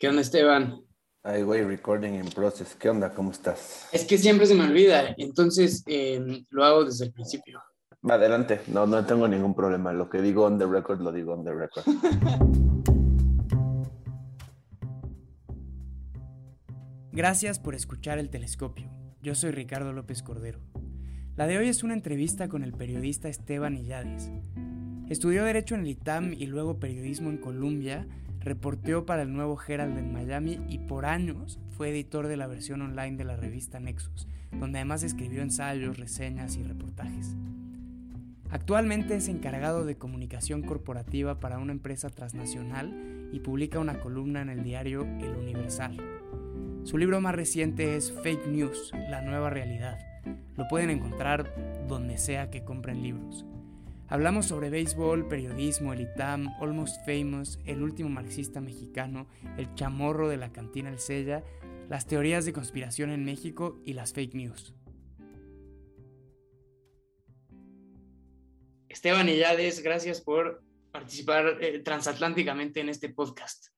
¿Qué onda, Esteban? Ay, güey, recording in process. ¿Qué onda? ¿Cómo estás? Es que siempre se me olvida, entonces em, lo hago desde el principio. Adelante, no, no tengo ningún problema. Lo que digo on the record, lo digo on the record. Gracias por escuchar El Telescopio. Yo soy Ricardo López Cordero. La de hoy es una entrevista con el periodista Esteban Illades. Estudió Derecho en el ITAM y luego Periodismo en Columbia, reporteó para el nuevo Herald en Miami y por años fue editor de la versión online de la revista Nexus, donde además escribió ensayos, reseñas y reportajes. Actualmente es encargado de comunicación corporativa para una empresa transnacional y publica una columna en el diario El Universal. Su libro más reciente es Fake News, la nueva realidad. Lo pueden encontrar donde sea que compren libros. Hablamos sobre béisbol, periodismo, el ITAM, Almost Famous, el último marxista mexicano, el chamorro de la cantina El Sella, las teorías de conspiración en México y las fake news. Esteban Illades, gracias por participar eh, transatlánticamente en este podcast.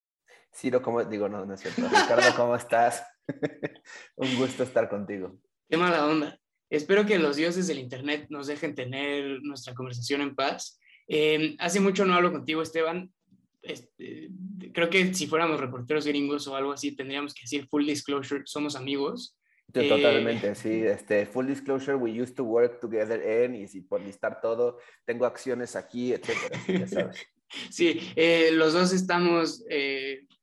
Ciro, ¿cómo? Digo, no, no es cierto. Ricardo, ¿cómo estás? Un gusto estar contigo. Qué mala onda. Espero que los dioses del Internet nos dejen tener nuestra conversación en paz. Eh, hace mucho no hablo contigo, Esteban. Este, creo que si fuéramos reporteros gringos o algo así, tendríamos que decir full disclosure, somos amigos. totalmente, eh, sí. Este, full disclosure, we used to work together en, y si por listar todo, tengo acciones aquí, etcétera, ya sabes. sí, eh, los dos estamos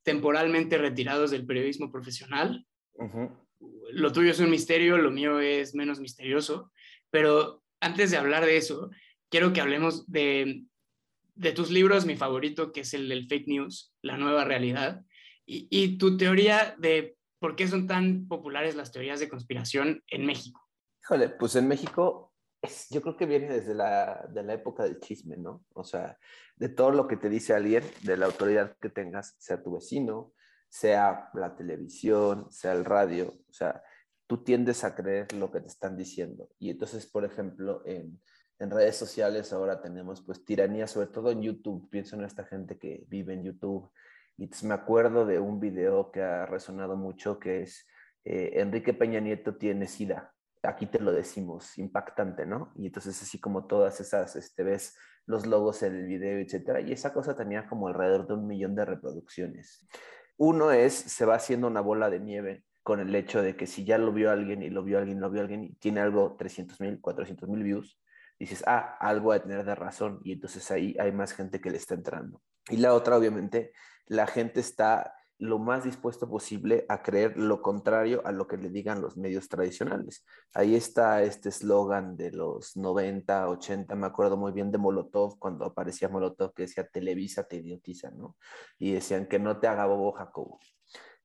temporalmente retirados del periodismo profesional. Uh lo tuyo es un misterio, lo mío es menos misterioso, pero antes de hablar de eso, quiero que hablemos de, tus libros, mi favorito, que es el del fake news, la nueva realidad, y, tu teoría de por qué son tan populares las teorías de conspiración en México. Híjole, pues en México yo creo que viene desde la, de la época del chisme, ¿no? O sea, de todo lo que te dice alguien, de la autoridad que tengas, sea tu vecino, sea la televisión, sea el radio, o sea, tú tiendes a creer lo que te están diciendo. Y entonces, por ejemplo, en, redes sociales ahora tenemos pues tiranía, sobre todo en YouTube, pienso en esta gente que vive en YouTube. Y me acuerdo de un video que ha resonado mucho, que es eh, Enrique Peña Nieto tiene SIDA. Aquí te lo decimos, impactante, ¿no? Y entonces así como todas esas, este, ves los logos en el video, etcétera. Y esa cosa tenía como alrededor de un millón de reproducciones. Uno es, se va haciendo una bola de nieve con el hecho de que si ya lo vio alguien y lo vio alguien, lo vio alguien y tiene algo 300 mil, 400 mil views, dices, ah, algo a tener de razón y entonces ahí hay más gente que le está entrando. Y la otra, obviamente, la gente está lo más dispuesto posible a creer lo contrario a lo que le digan los medios tradicionales. Ahí está este eslogan de los 90, 80, me acuerdo muy bien de Molotov, cuando aparecía Molotov que decía Televisa te idiotiza, ¿no? Y decían que no te haga bobo Jacobo.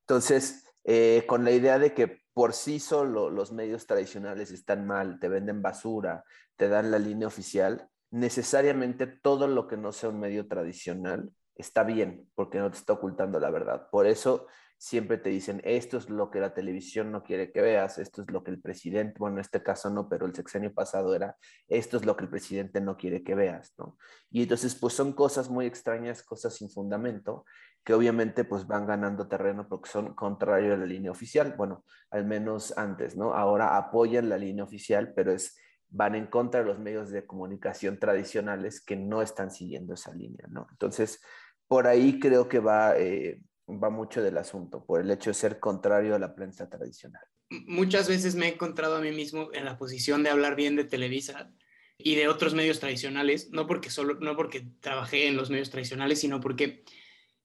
Entonces, eh, con la idea de que por sí solo los medios tradicionales están mal, te venden basura, te dan la línea oficial, necesariamente todo lo que no sea un medio tradicional está bien, porque no te está ocultando la verdad. Por eso siempre te dicen, esto es lo que la televisión no quiere que veas, esto es lo que el presidente, bueno, en este caso no, pero el sexenio pasado era, esto es lo que el presidente no quiere que veas, ¿no? Y entonces, pues son cosas muy extrañas, cosas sin fundamento, que obviamente pues van ganando terreno porque son contrario a la línea oficial, bueno, al menos antes, ¿no? Ahora apoyan la línea oficial, pero es van en contra de los medios de comunicación tradicionales que no están siguiendo esa línea, ¿no? Entonces, por ahí creo que va, eh, va mucho del asunto, por el hecho de ser contrario a la prensa tradicional. Muchas veces me he encontrado a mí mismo en la posición de hablar bien de Televisa y de otros medios tradicionales, no porque solo, no porque trabajé en los medios tradicionales, sino porque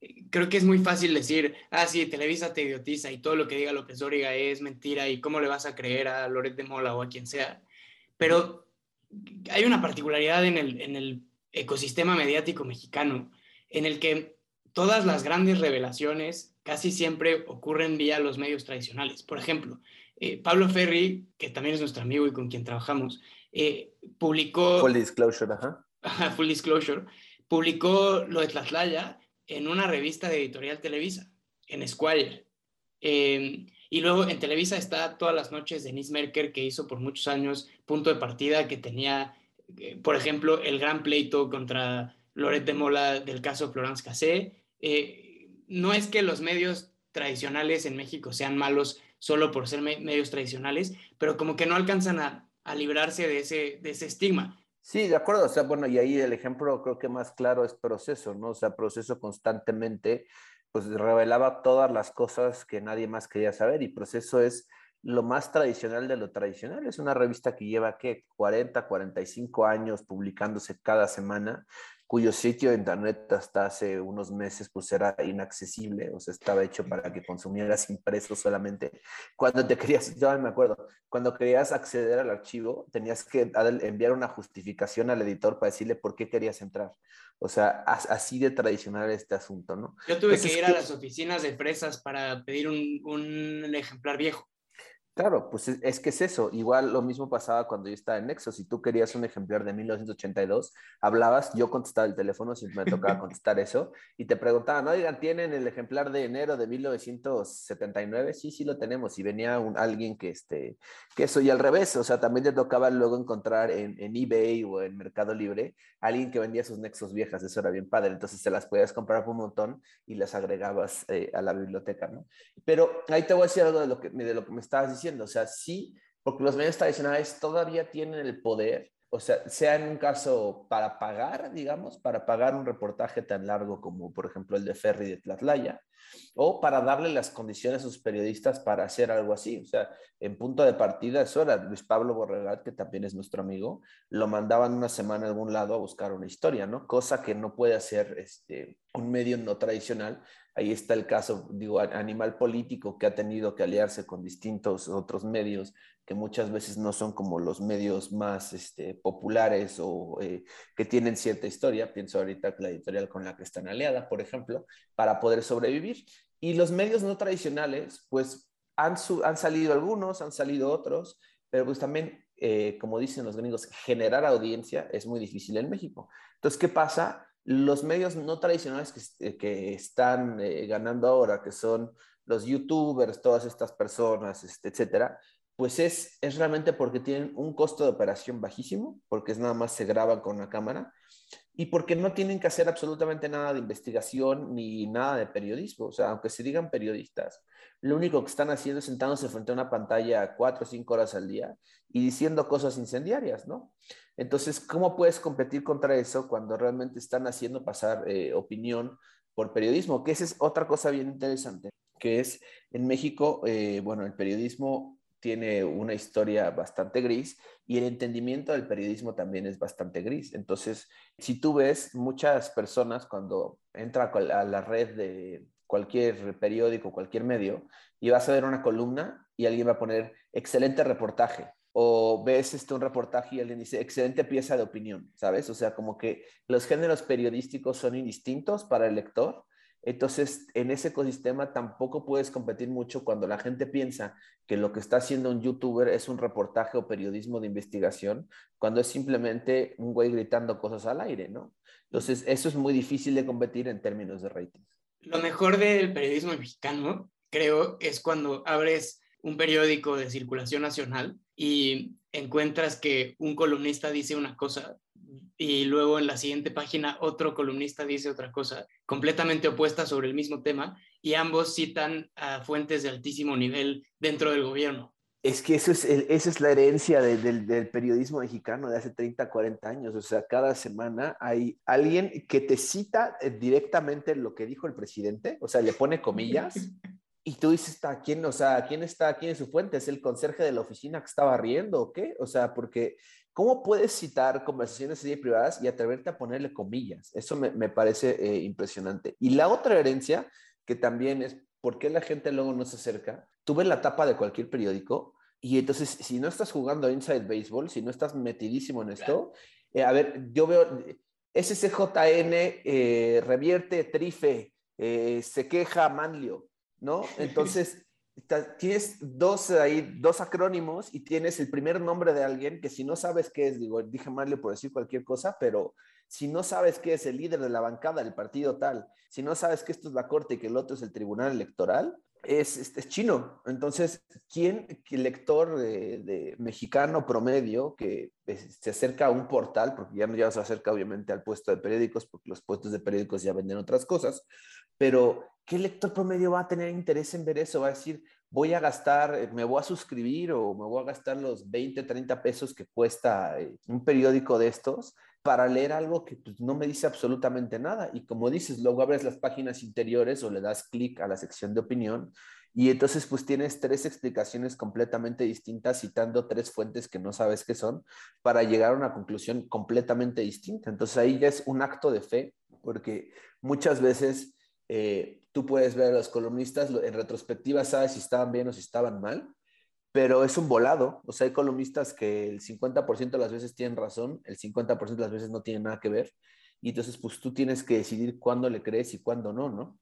eh, creo que es muy fácil decir, ah, sí, Televisa te idiotiza y todo lo que diga López Dóriga es mentira y cómo le vas a creer a Loret de Mola o a quien sea. Pero hay una particularidad en el, en el ecosistema mediático mexicano en el que todas las grandes revelaciones casi siempre ocurren vía los medios tradicionales. Por ejemplo, eh, Pablo Ferri, que también es nuestro amigo y con quien trabajamos, eh, publicó... Full disclosure, ajá. full disclosure. Publicó lo de Tlatlaya en una revista de Editorial Televisa, en Squire. Em, y luego en Televisa está todas las noches Denise Merker, que hizo por muchos años punto de partida, que tenía, eh, por ejemplo, el gran pleito contra Loret de Mola del caso Florence Cassé. Eh, no es que los medios tradicionales en México sean malos solo por ser medios tradicionales, pero como que no alcanzan a, librarse de ese, de ese estigma. Sí, de acuerdo. O sea, bueno, y ahí el ejemplo creo que más claro es proceso, ¿no? O sea, proceso constantemente, pues revelaba todas las cosas que nadie más quería saber y proceso es lo más tradicional de lo tradicional. Es una revista que lleva, ¿qué? 40, 45 años publicándose cada semana cuyo sitio de internet hasta hace unos meses pues era inaccesible, o sea, estaba hecho para que consumieras impreso solamente. Cuando te querías, yo me acuerdo, cuando querías acceder al archivo, tenías que enviar una justificación al editor para decirle por qué querías entrar. O sea, así de tradicional este asunto, ¿no? Yo tuve que ir a las oficinas de fresas para pedir un, un ejemplar viejo. Claro, pues es, que es eso. Igual lo mismo pasaba cuando yo estaba en Nexo. Si tú querías un ejemplar de 1982, hablabas, yo contestaba el teléfono, si me tocaba contestar eso, y te preguntaban, oigan, ¿tienen el ejemplar de enero de 1979? Sí, sí lo tenemos. Y venía un, alguien que, este, que eso, y al revés, o sea, también te tocaba luego encontrar en, en eBay o en Mercado Libre alguien que vendía sus Nexos viejas, eso era bien padre. Entonces se las podías comprar por un montón y las agregabas eh, a la biblioteca, ¿no? Pero ahí te voy a decir algo de lo que, de lo que me estabas diciendo o sea, sí, porque los medios tradicionales todavía tienen el poder, o sea, sea en un caso para pagar, digamos, para pagar un reportaje tan largo como, por ejemplo, el de Ferry de Tlatlaya, o para darle las condiciones a sus periodistas para hacer algo así. O sea, en punto de partida, eso era Luis Pablo Borregat, que también es nuestro amigo, lo mandaban una semana a algún lado a buscar una historia, ¿no? Cosa que no puede hacer este, un medio no tradicional Ahí está el caso, digo, animal político que ha tenido que aliarse con distintos otros medios que muchas veces no son como los medios más este, populares o eh, que tienen cierta historia. Pienso ahorita la editorial con la que están aliada, por ejemplo, para poder sobrevivir. Y los medios no tradicionales, pues han, han salido algunos, han salido otros, pero pues también, eh, como dicen los gringos, generar audiencia es muy difícil en México. Entonces, ¿qué pasa? los medios no tradicionales que, que están eh, ganando ahora, que son los youtubers, todas estas personas, este, etcétera, pues es, es realmente porque tienen un costo de operación bajísimo, porque es nada más se graban con una cámara y porque no tienen que hacer absolutamente nada de investigación ni nada de periodismo. O sea, aunque se digan periodistas, lo único que están haciendo es sentándose frente a una pantalla cuatro o cinco horas al día y diciendo cosas incendiarias, ¿no? Entonces, ¿cómo puedes competir contra eso cuando realmente están haciendo pasar eh, opinión por periodismo? Que esa es otra cosa bien interesante, que es en México, eh, bueno, el periodismo tiene una historia bastante gris y el entendimiento del periodismo también es bastante gris. Entonces, si tú ves muchas personas cuando entra a la red de cualquier periódico, cualquier medio, y vas a ver una columna y alguien va a poner excelente reportaje o ves este, un reportaje y alguien dice, excelente pieza de opinión, ¿sabes? O sea, como que los géneros periodísticos son indistintos para el lector. Entonces, en ese ecosistema tampoco puedes competir mucho cuando la gente piensa que lo que está haciendo un youtuber es un reportaje o periodismo de investigación, cuando es simplemente un güey gritando cosas al aire, ¿no? Entonces, eso es muy difícil de competir en términos de rating. Lo mejor del periodismo mexicano, creo, es cuando abres un periódico de circulación nacional y encuentras que un columnista dice una cosa y luego en la siguiente página otro columnista dice otra cosa completamente opuesta sobre el mismo tema y ambos citan a fuentes de altísimo nivel dentro del gobierno. Es que eso es, esa es la herencia del, del, periodismo mexicano de hace 30, 40 años. O sea, cada semana hay alguien que te cita eh, directamente lo que dijo el presidente, o sea, le pone comillas Y tú dices, quién? O sea, ¿quién está aquí en su fuente? ¿Es el conserje de la oficina que estaba riendo o qué? O sea, porque ¿cómo puedes citar conversaciones privadas y atreverte a ponerle comillas? Eso me, parece eh, impresionante. Y la otra herencia, que también es por qué la gente luego no se acerca. Tú ves la tapa de cualquier periódico y entonces si no estás jugando Inside Baseball, si no estás metidísimo en esto, eh, a ver, yo veo SCJN, eh, revierte Trife, se queja Manlio ¿no? Entonces, tienes dos, ahí, dos acrónimos y tienes el primer nombre de alguien que si no sabes qué es, digo, dije Marley por decir cualquier cosa, pero si no sabes qué es el líder de la bancada del partido tal, si no sabes que esto es la corte y que el otro es el tribunal electoral, es, es, chino. Entonces, ¿quién, lector de, mexicano promedio que se acerca a un portal, porque ya, ya se acerca obviamente al puesto de periódicos, porque los puestos de periódicos ya venden otras cosas, pero ¿qué lector promedio va a tener interés en ver eso? Va a decir, voy a gastar, eh, me voy a suscribir o me voy a gastar los 20, 30 pesos que cuesta eh, un periódico de estos para leer algo que pues, no me dice absolutamente nada. Y como dices, luego abres las páginas interiores o le das clic a la sección de opinión y entonces pues tienes tres explicaciones completamente distintas citando tres fuentes que no sabes qué son para llegar a una conclusión completamente distinta. Entonces ahí ya es un acto de fe porque muchas veces eh, tú puedes ver a los columnistas en retrospectiva, sabes si estaban bien o si estaban mal, pero es un volado. O sea, hay columnistas que el 50% de las veces tienen razón, el 50% de las veces no tienen nada que ver. Y entonces, pues tú tienes que decidir cuándo le crees y cuándo no, ¿no?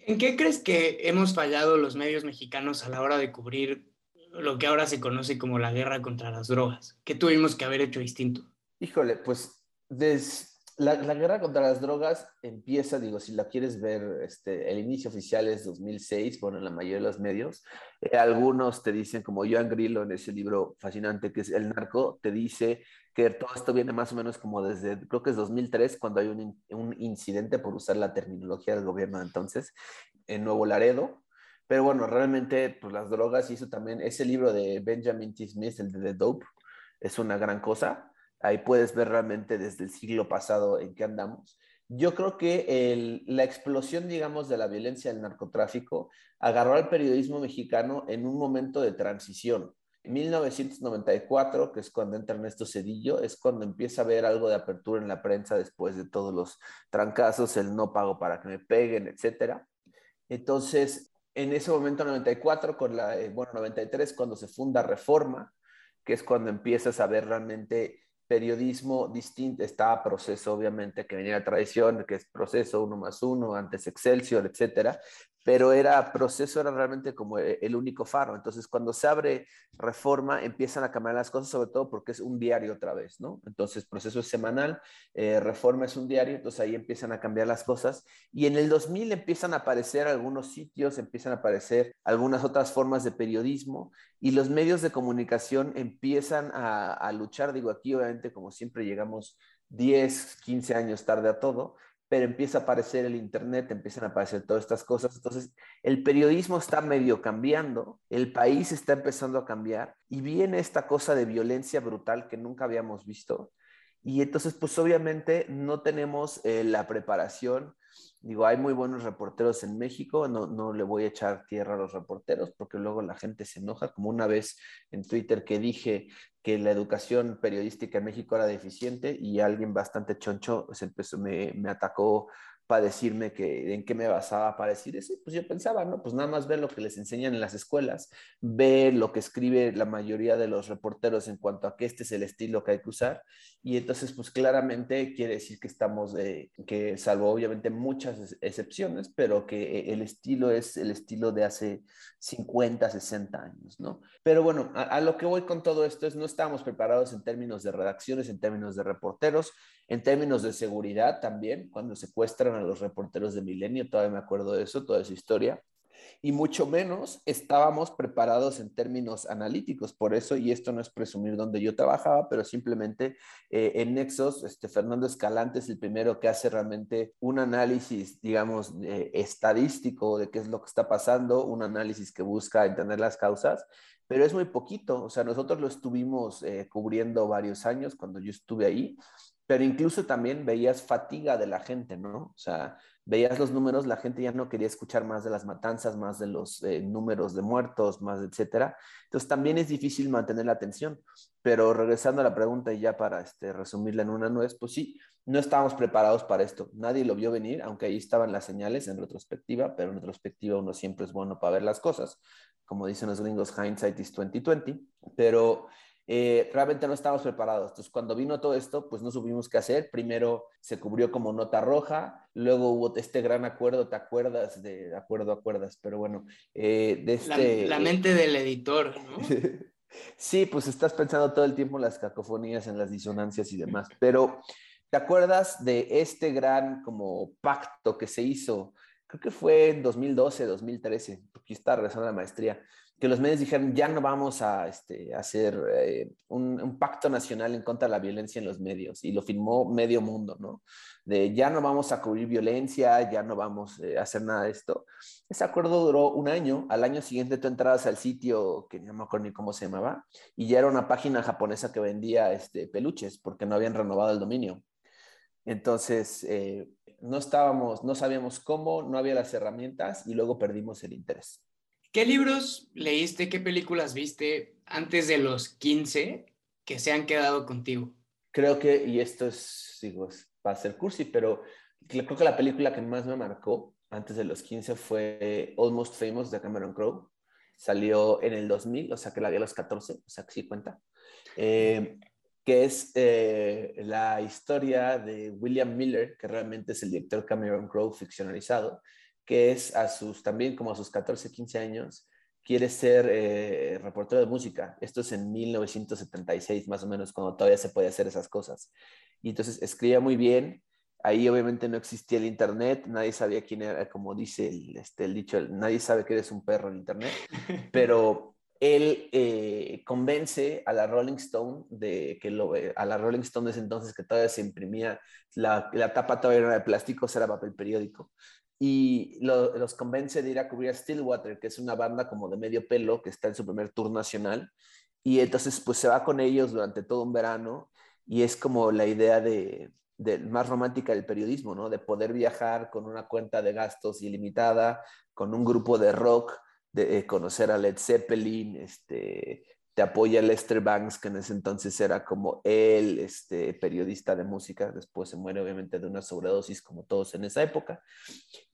¿En qué crees que hemos fallado los medios mexicanos a la hora de cubrir lo que ahora se conoce como la guerra contra las drogas? ¿Qué tuvimos que haber hecho distinto? Híjole, pues desde la, guerra contra las drogas empieza, digo, si la quieres ver, este, el inicio oficial es 2006, bueno, en la mayoría de los medios. Eh, algunos te dicen, como Joan Grillo en ese libro fascinante que es El Narco, te dice que todo esto viene más o menos como desde, creo que es 2003, cuando hay un, un incidente, por usar la terminología del gobierno entonces, en Nuevo Laredo. Pero bueno, realmente, pues las drogas y eso también, ese libro de Benjamin T. Smith, el de The Dope, es una gran cosa Ahí puedes ver realmente desde el siglo pasado en qué andamos. Yo creo que la explosión, digamos, de la violencia del narcotráfico agarró al periodismo mexicano en un momento de transición. En 1994, que es cuando entra Ernesto Cedillo, es cuando empieza a haber algo de apertura en la prensa después de todos los trancazos, el no pago para que me peguen, etcétera. Entonces, en ese momento 94, con la, eh, bueno, 93, cuando se funda Reforma, que es cuando empiezas a ver realmente periodismo distinto, está proceso obviamente que venía de tradición, que es proceso uno más uno, antes Excelsior, etcétera, pero era proceso, era realmente como e, el único faro. Entonces, cuando se abre reforma, empiezan a cambiar las cosas, sobre todo porque es un diario otra vez, ¿no? Entonces, proceso es semanal, eh, reforma es un diario, entonces ahí empiezan a cambiar las cosas. Y en el 2000 empiezan a aparecer algunos sitios, empiezan a aparecer algunas otras formas de periodismo y los medios de comunicación empiezan a, a luchar. Digo, aquí obviamente, como siempre, llegamos 10, 15 años tarde a todo, pero empieza a aparecer el Internet, empiezan a aparecer todas estas cosas. Entonces, el periodismo está medio cambiando, el país está empezando a cambiar y viene esta cosa de violencia brutal que nunca habíamos visto. Y entonces, pues obviamente no tenemos eh, la preparación Digo, hay muy buenos reporteros en México, no, no le voy a echar tierra a los reporteros porque luego la gente se enoja, como una vez en Twitter que dije que la educación periodística en México era deficiente y alguien bastante choncho se empezó, me, me atacó para decirme que en qué me basaba para decir eso, pues yo pensaba, ¿no? Pues nada más ver lo que les enseñan en las escuelas, ver lo que escribe la mayoría de los reporteros en cuanto a que este es el estilo que hay que usar, y entonces pues claramente quiere decir que estamos, de, que salvo obviamente muchas excepciones, pero que el estilo es el estilo de hace 50, 60 años, ¿no? Pero bueno, a, a lo que voy con todo esto es no estamos preparados en términos de redacciones, en términos de reporteros, en términos de seguridad también, cuando secuestran a los reporteros de Milenio, todavía me acuerdo de eso, toda esa historia, y mucho menos estábamos preparados en términos analíticos. Por eso, y esto no es presumir donde yo trabajaba, pero simplemente eh, en Nexos, este, Fernando Escalante es el primero que hace realmente un análisis, digamos, eh, estadístico de qué es lo que está pasando, un análisis que busca entender las causas, pero es muy poquito. O sea, nosotros lo estuvimos eh, cubriendo varios años cuando yo estuve ahí pero incluso también veías fatiga de la gente, ¿no? O sea, veías los números, la gente ya no quería escuchar más de las matanzas, más de los eh, números de muertos, más, etcétera. Entonces también es difícil mantener la atención. Pero regresando a la pregunta y ya para este, resumirla en una nuez, pues sí, no estábamos preparados para esto. Nadie lo vio venir, aunque ahí estaban las señales en retrospectiva, pero en retrospectiva uno siempre es bueno para ver las cosas. Como dicen los gringos, hindsight is 2020. Pero eh, realmente no estábamos preparados. Entonces, cuando vino todo esto, pues no supimos qué hacer. Primero se cubrió como nota roja, luego hubo este gran acuerdo, ¿te acuerdas? De acuerdo, acuerdas, pero bueno, eh, de este... La, mente del editor, ¿no? sí, pues estás pensando todo el tiempo en las cacofonías, en las disonancias y demás, pero ¿te acuerdas de este gran como pacto que se hizo creo que fue en 2012, 2013, porque estaba regresando a la maestría, que los medios dijeron, ya no vamos a este, hacer eh, un, pacto nacional en contra de la violencia en los medios, y lo firmó medio mundo, ¿no? De ya no vamos a cubrir violencia, ya no vamos eh, a hacer nada de esto. Ese acuerdo duró un año, al año siguiente tú entrabas al sitio, que no me acuerdo ni cómo se llamaba, y ya era una página japonesa que vendía este, peluches, porque no habían renovado el dominio. Entonces, eh, no estábamos, no sabíamos cómo, no había las herramientas y luego perdimos el interés. ¿Qué libros leíste, qué películas viste antes de los 15 que se han quedado contigo? Creo que, y esto es, digo, va a ser cursi, pero creo que la película que más me marcó antes de los 15 fue Almost Famous de Cameron Crowe. Salió en el 2000, o sea que la vi a los 14, o sea que sí cuenta. Eh, que es eh, la historia de William Miller, que realmente es el director Cameron Crowe ficcionalizado, que es a sus, también como a sus 14, 15 años, quiere ser eh, reportero de música. Esto es en 1976, más o menos, cuando todavía se podía hacer esas cosas. Y entonces escribía muy bien. Ahí obviamente no existía el Internet, nadie sabía quién era, como dice el, este, el dicho, nadie sabe que eres un perro en Internet, pero él eh, convence a la Rolling Stone de que lo, eh, a la Rolling Stone desde entonces que todavía se imprimía, la, la tapa todavía era de plástico, era papel periódico. Y los convence de ir a cubrir a Stillwater, que es una banda como de medio pelo que está en su primer tour nacional. Y entonces pues se va con ellos durante todo un verano y es como la idea de, de más romántica del periodismo, ¿no? De poder viajar con una cuenta de gastos ilimitada, con un grupo de rock de eh, conocer a Led Zeppelin, este, te apoya Lester Banks, que en ese entonces era como el este, periodista de música, después se muere obviamente de una sobredosis como todos en esa época.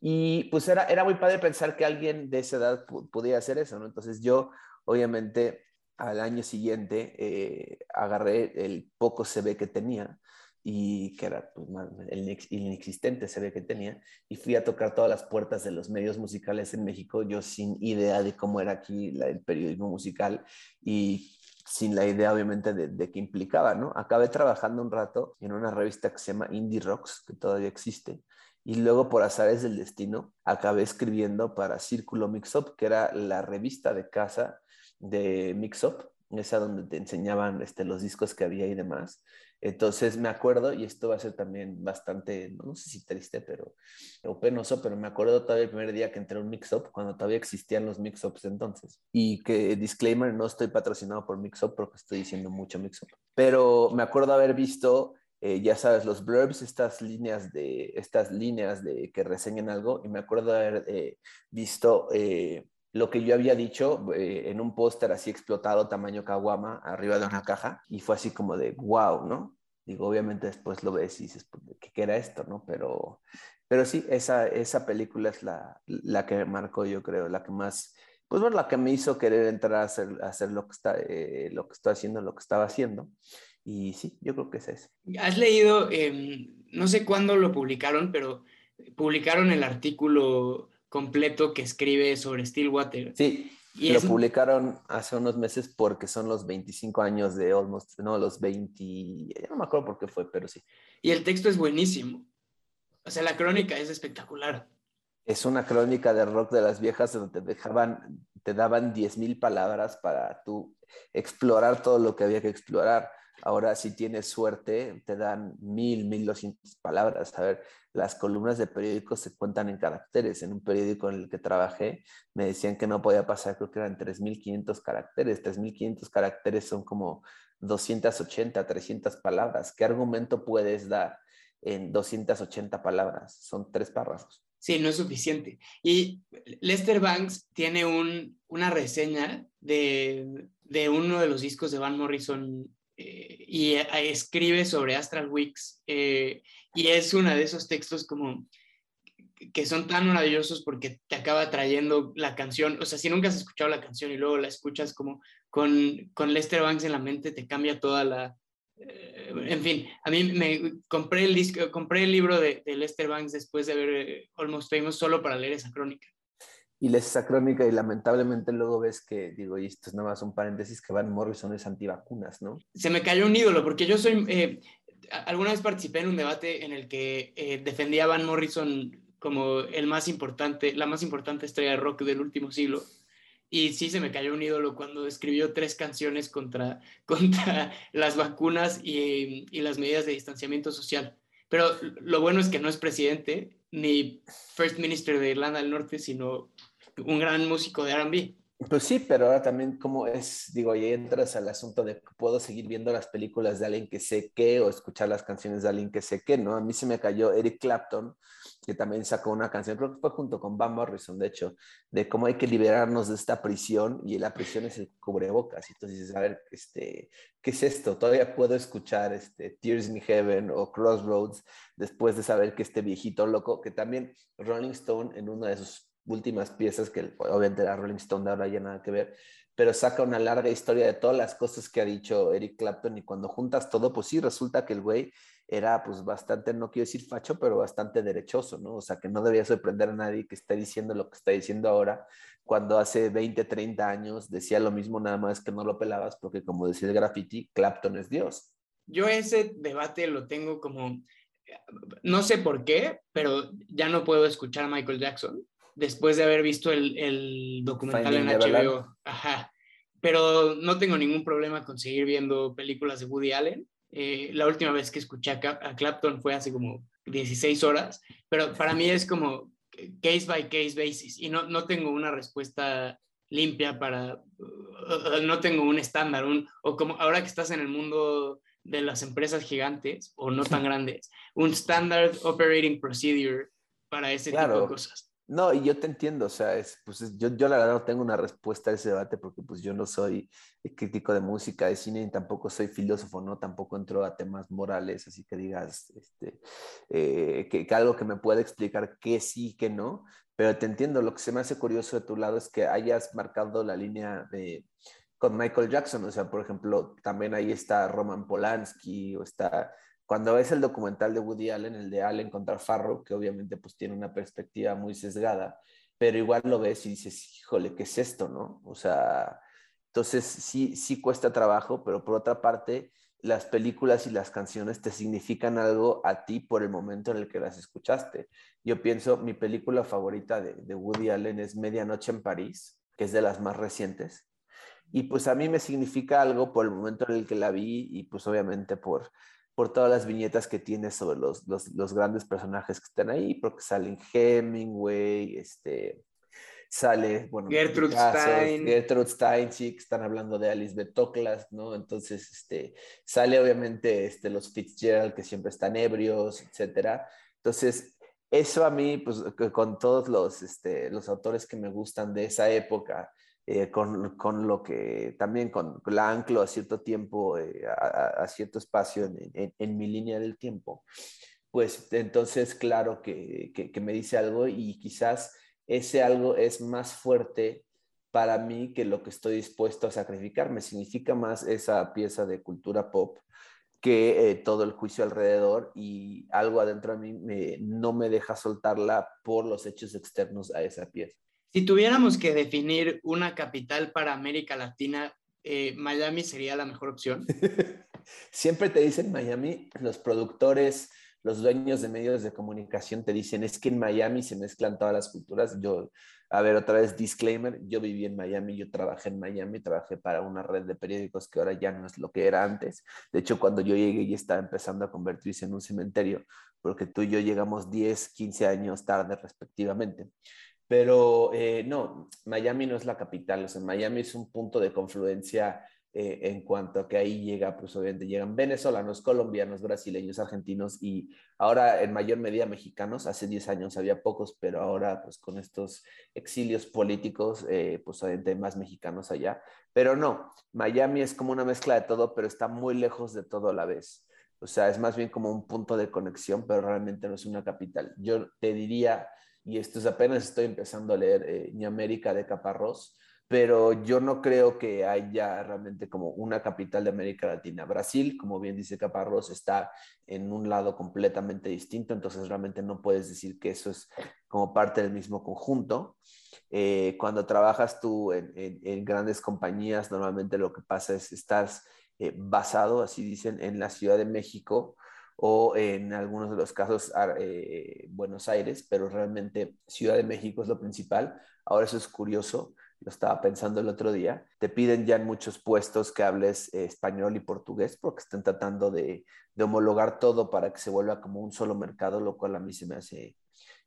Y pues era, era muy padre pensar que alguien de esa edad podía hacer eso, ¿no? Entonces yo obviamente al año siguiente eh, agarré el poco CV que tenía y que era pues, el inexistente ve que tenía, y fui a tocar todas las puertas de los medios musicales en México, yo sin idea de cómo era aquí el periodismo musical y sin la idea obviamente de, de qué implicaba, ¿no? Acabé trabajando un rato en una revista que se llama Indie Rocks, que todavía existe, y luego por azares del destino acabé escribiendo para Círculo Mixup, que era la revista de casa de Mixup, esa donde te enseñaban este, los discos que había y demás. Entonces me acuerdo, y esto va a ser también bastante, no sé si triste, pero, o penoso, pero me acuerdo todavía el primer día que entré a un mix-up, cuando todavía existían los mix-ups entonces. Y que, disclaimer, no estoy patrocinado por mix-up porque estoy diciendo mucho mix-up. Pero me acuerdo haber visto, eh, ya sabes, los blurbs, estas líneas de, estas líneas de que reseñan algo, y me acuerdo haber eh, visto... Eh, lo que yo había dicho eh, en un póster así explotado, tamaño caguama, arriba de una caja, y fue así como de, wow, ¿no? Digo, obviamente después lo ves y dices, pues, ¿qué, era esto, no? Pero, pero sí, esa, esa película es la, la que marcó, yo creo, la que más, pues bueno, la que me hizo querer entrar a hacer, hacer lo, que está, eh, lo que estoy haciendo, lo que estaba haciendo. Y sí, yo creo que es eso. Has leído, em, no sé cuándo lo publicaron, pero publicaron el artículo completo que escribe sobre Stillwater. Sí, y lo publicaron hace unos meses porque son los 25 años de Almost, no, los 20, ya no me acuerdo por qué fue, pero sí. Y el texto es buenísimo. O sea, la crónica es espectacular. Es una crónica de rock de las viejas donde te dejaban, te daban 10.000 palabras para tú explorar todo lo que había que explorar. Ahora, si tienes suerte, te dan mil, mil doscientas palabras. A ver, las columnas de periódicos se cuentan en caracteres. En un periódico en el que trabajé, me decían que no podía pasar, creo que eran 3.500 caracteres. 3.500 caracteres son como 280, 300 palabras. ¿Qué argumento puedes dar en 280 palabras? Son tres párrafos. Sí, no es suficiente. Y Lester Banks tiene un, una reseña de, de uno de los discos de Van Morrison eh, y eh, escribe sobre Astral Weeks eh, y es uno de esos textos como que son tan maravillosos porque te acaba trayendo la canción, o sea, si nunca has escuchado la canción y luego la escuchas como con, con Lester Banks en la mente, te cambia toda la... en fin, a mí me compré el, disco, compré el libro de, de Lester Banks después de ver Almost Famous solo para leer esa crónica y lees esa crónica y lamentablemente luego ves que, digo, y esto es nada más un paréntesis, que Van Morrison es antivacunas, ¿no? Se me cayó un ídolo, porque yo soy, eh, alguna vez participé en un debate en el que eh, defendía a Van Morrison como el más importante, la más importante estrella de rock del último siglo. Y sí se me cayó un ídolo cuando escribió tres canciones contra, contra las vacunas y, y las medidas de distanciamiento social. Pero lo bueno es que no es presidente ni First Minister de Irlanda del Norte, sino un gran músico de RB. Pues sí, pero ahora también como es, digo, y entras al asunto de puedo seguir viendo las películas de alguien que sé qué o escuchar las canciones de alguien que sé qué, ¿no? A mí se me cayó Eric Clapton, que también sacó una canción, creo que fue junto con Van Morrison, de hecho, de cómo hay que liberarnos de esta prisión y la prisión es el cubrebocas. Y entonces dices, a ver, este, ¿qué es esto? Todavía puedo escuchar este, Tears in Heaven o Crossroads después de saber que este viejito loco, que también Rolling Stone en una de sus últimas piezas, que obviamente la Rolling Stone de ahora ya nada que ver, pero saca una larga historia de todas las cosas que ha dicho Eric Clapton y cuando juntas todo, pues sí, resulta que el güey era pues bastante, no quiero decir facho, pero bastante derechoso, ¿no? O sea, que no debía sorprender a nadie que esté diciendo lo que está diciendo ahora, cuando hace 20, 30 años decía lo mismo, nada más que no lo pelabas, porque como decía el graffiti, Clapton es Dios. Yo ese debate lo tengo como, no sé por qué, pero ya no puedo escuchar a Michael Jackson después de haber visto el, el documental en HBO. Ajá. Pero no tengo ningún problema con seguir viendo películas de Woody Allen. Eh, la última vez que escuché a, Clapton fue hace como 16 horas, pero para mí es como case by case basis y no, no tengo una respuesta limpia para, uh, no tengo un estándar, un, o como ahora que estás en el mundo de las empresas gigantes o no tan grandes, un standard operating procedure para ese tipo de cosas. No, y yo te entiendo, o sea, es, pues yo, yo la verdad no tengo una respuesta a ese debate porque pues yo no soy crítico de música, de cine, y tampoco soy filósofo, ¿no? Tampoco entro a temas morales, así que digas, este, eh, que, que, algo que me pueda explicar qué sí, qué no, pero te entiendo, lo que se me hace curioso de tu lado es que hayas marcado la línea de, con Michael Jackson, o sea, por ejemplo, también ahí está Roman Polanski, o está cuando ves el documental de Woody Allen, el de Allen contra Farrow, que obviamente pues tiene una perspectiva muy sesgada, pero igual lo ves y dices, híjole, ¿qué es esto, no? O sea, entonces sí, sí cuesta trabajo, pero por otra parte, las películas y las canciones te significan algo a ti por el momento en el que las escuchaste. Yo pienso, mi película favorita de, de Woody Allen es Medianoche en París, que es de las más recientes. Y pues a mí me significa algo por el momento en el que la vi y pues obviamente por por todas las viñetas que tiene sobre los, los, los, grandes personajes que están ahí, porque salen Hemingway, este, sale, bueno, Gertrude Stein. Gertrude Stein, sí, que están hablando de Alice Betoklas, ¿no? Entonces, este, sale obviamente este, los Fitzgerald, que siempre están ebrios, etcétera. Entonces, eso a mí, pues, con todos los, este, los autores que me gustan de esa época, eh, con, con, lo que también con, la anclo a cierto tiempo, eh, a, cierto espacio en, mi línea del tiempo, pues entonces claro que, que, que, me dice algo y quizás ese algo es más fuerte para mí que lo que estoy dispuesto a sacrificar. Me significa más esa pieza de cultura pop que eh, todo el juicio alrededor y algo adentro de mí me, no me deja soltarla por los hechos externos a esa pieza. Si tuviéramos que definir una capital para América Latina, eh, Miami sería la mejor opción. Siempre te dicen Miami, los productores, los dueños de medios de comunicación te dicen, es que en Miami se mezclan todas las culturas. Yo, a ver, otra vez, disclaimer, yo viví en Miami, yo trabajé en Miami, trabajé para una red de periódicos que ahora ya no es lo que era antes. De hecho, cuando yo llegué ya estaba empezando a convertirse en un cementerio, porque tú y yo llegamos 10, 15 años tarde respectivamente. Pero eh, no, Miami no es la capital, o sea, Miami es un punto de confluencia eh, en cuanto a que ahí llega, pues obviamente llegan venezolanos, colombianos, brasileños, argentinos y ahora en mayor medida mexicanos. Hace 10 años había pocos, pero ahora pues con estos exilios políticos, eh, pues obviamente hay más mexicanos allá. Pero no, Miami es como una mezcla de todo, pero está muy lejos de todo a la vez. O sea, es más bien como un punto de conexión, pero realmente no es una capital. Yo te diría y esto es apenas estoy empezando a leer eh, América de Caparrós, pero yo no creo que haya realmente como una capital de América Latina. Brasil, como bien dice Caparrós, está en un lado completamente distinto, entonces realmente no puedes decir que eso es como parte del mismo conjunto. Eh, cuando trabajas tú en, en, grandes compañías, normalmente lo que pasa es estás eh, basado, así dicen, en la Ciudad de México o en algunos de los casos eh, Buenos Aires, pero realmente Ciudad de México es lo principal. Ahora eso es curioso, lo estaba pensando el otro día, te piden ya en muchos puestos que hables eh, español y portugués porque están tratando de, homologar todo para que se vuelva como un solo mercado, lo cual a mí se me hace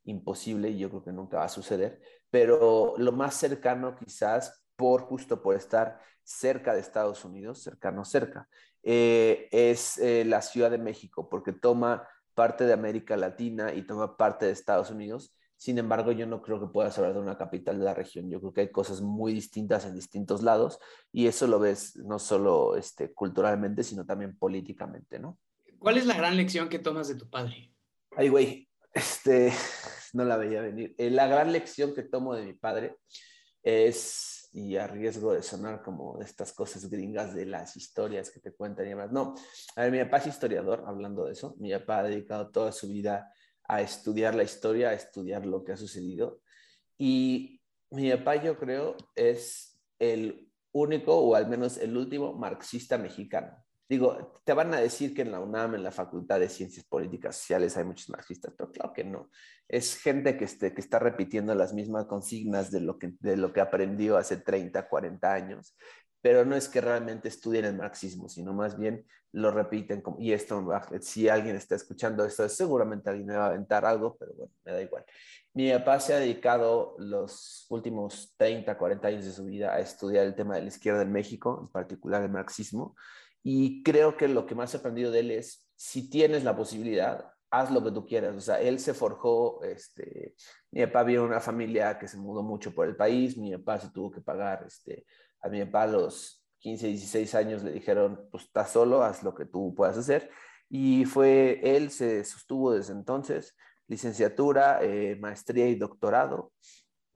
imposible y yo creo que nunca va a suceder. Pero lo más cercano quizás por justo por estar cerca de Estados Unidos, cercano cerca, eh, es eh, la Ciudad de México, porque toma parte de América Latina y toma parte de Estados Unidos. Sin embargo, yo no creo que puedas hablar de una capital de la región. Yo creo que hay cosas muy distintas en distintos lados y eso lo ves no solo este, culturalmente, sino también políticamente, ¿no? ¿Cuál es la gran lección que tomas de tu padre? Ay, güey, este, no la veía venir. Eh, la gran lección que tomo de mi padre es y a riesgo de sonar como estas cosas gringas de las historias que te cuentan y demás. No, a ver, mi papá es historiador, hablando de eso. Mi papá ha dedicado toda su vida a estudiar la historia, a estudiar lo que ha sucedido. Y mi papá, yo creo, es el único, o al menos el último, marxista mexicano. Digo, te van a decir que en la UNAM, en la Facultad de Ciencias Políticas Sociales, hay muchos marxistas, pero claro que no. Es gente que, este, que está repitiendo las mismas consignas de lo, que, de lo que aprendió hace 30, 40 años, pero no es que realmente estudien el marxismo, sino más bien lo repiten. Como, y esto, si alguien está escuchando esto, seguramente alguien me va a aventar algo, pero bueno, me da igual. Mi papá se ha dedicado los últimos 30, 40 años de su vida a estudiar el tema de la izquierda en México, en particular el marxismo y creo que lo que más he aprendido de él es, si tienes la posibilidad, haz lo que tú quieras. O sea, él se forjó, este, mi papá vio una familia que se mudó mucho por el país, mi papá se tuvo que pagar, este, a mi papá a los 15, 16 años le dijeron, pues estás solo, haz lo que tú puedas hacer. Y fue, él se sostuvo desde entonces, licenciatura, eh, maestría y doctorado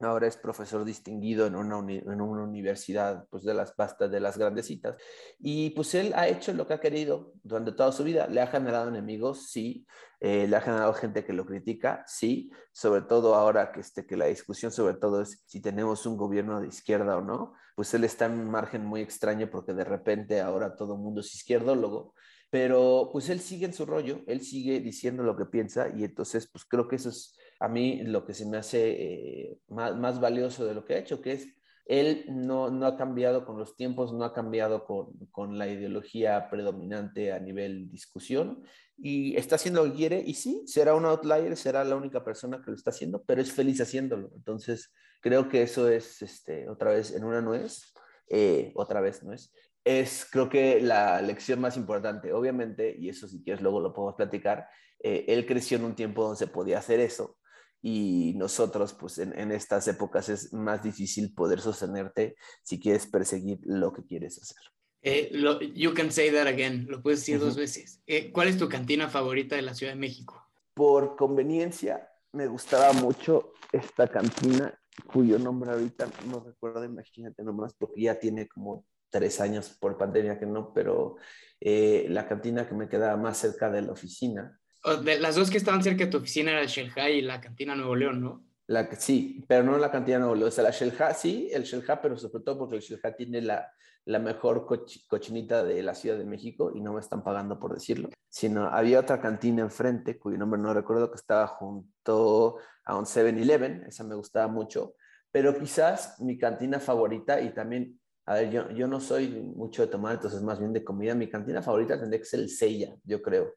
ahora es profesor distinguido en una, en una universidad pues de las pastas de las grandecitas. Y pues él ha hecho lo que ha querido durante toda su vida. Le ha generado enemigos sí. Eh, le ha generado gente que lo critica sí. Sobre todo ahora que este que la discusión sobre todo es si tenemos un gobierno de izquierda o no pues él está en un margen muy extraño porque de repente ahora todo el mundo es izquierdólogo pero pues él sigue en su rollo, él sigue diciendo lo que piensa y entonces pues creo que eso es a mí lo que se me hace eh, más, valioso de lo que ha hecho, que es él no, no ha cambiado con los tiempos, no ha cambiado con, con, la ideología predominante a nivel discusión y está haciendo lo que quiere y sí, será un outlier, será la única persona que lo está haciendo, pero es feliz haciéndolo. Entonces, creo que eso es, este, otra vez, en una nuez, eh, otra vez no es, es creo que la lección más importante, obviamente, y eso si quieres luego lo podemos platicar, eh, él creció en un tiempo donde se podía hacer eso y nosotros pues en, estas épocas es más difícil poder sostenerte si quieres perseguir lo que quieres hacer. Eh, you can say that again, lo puedes decir dos veces. Eh, ¿Cuál es tu cantina favorita de la Ciudad de México? Por conveniencia, me gustaba mucho esta cantina, cuyo nombre ahorita no recuerdo, imagínate nomás, porque ya tiene como tres años por pandemia que no, pero eh, la cantina que me quedaba más cerca de la oficina de las dos que estaban cerca de tu oficina era el Shelha y la cantina Nuevo León, ¿no? La, sí, pero no la cantina Nuevo León. O sea, la Shelha sí, el Shelha, pero sobre todo porque el Shelha tiene la, la mejor cochinita de la Ciudad de México y no me están pagando por decirlo. Sino había otra cantina enfrente, cuyo nombre no recuerdo, que estaba junto a un 7-Eleven. Esa me gustaba mucho. Pero quizás mi cantina favorita y también a ver, yo, yo, no soy mucho de tomar, entonces más bien de comida. Mi cantina favorita tendría que ser el Seiya, yo creo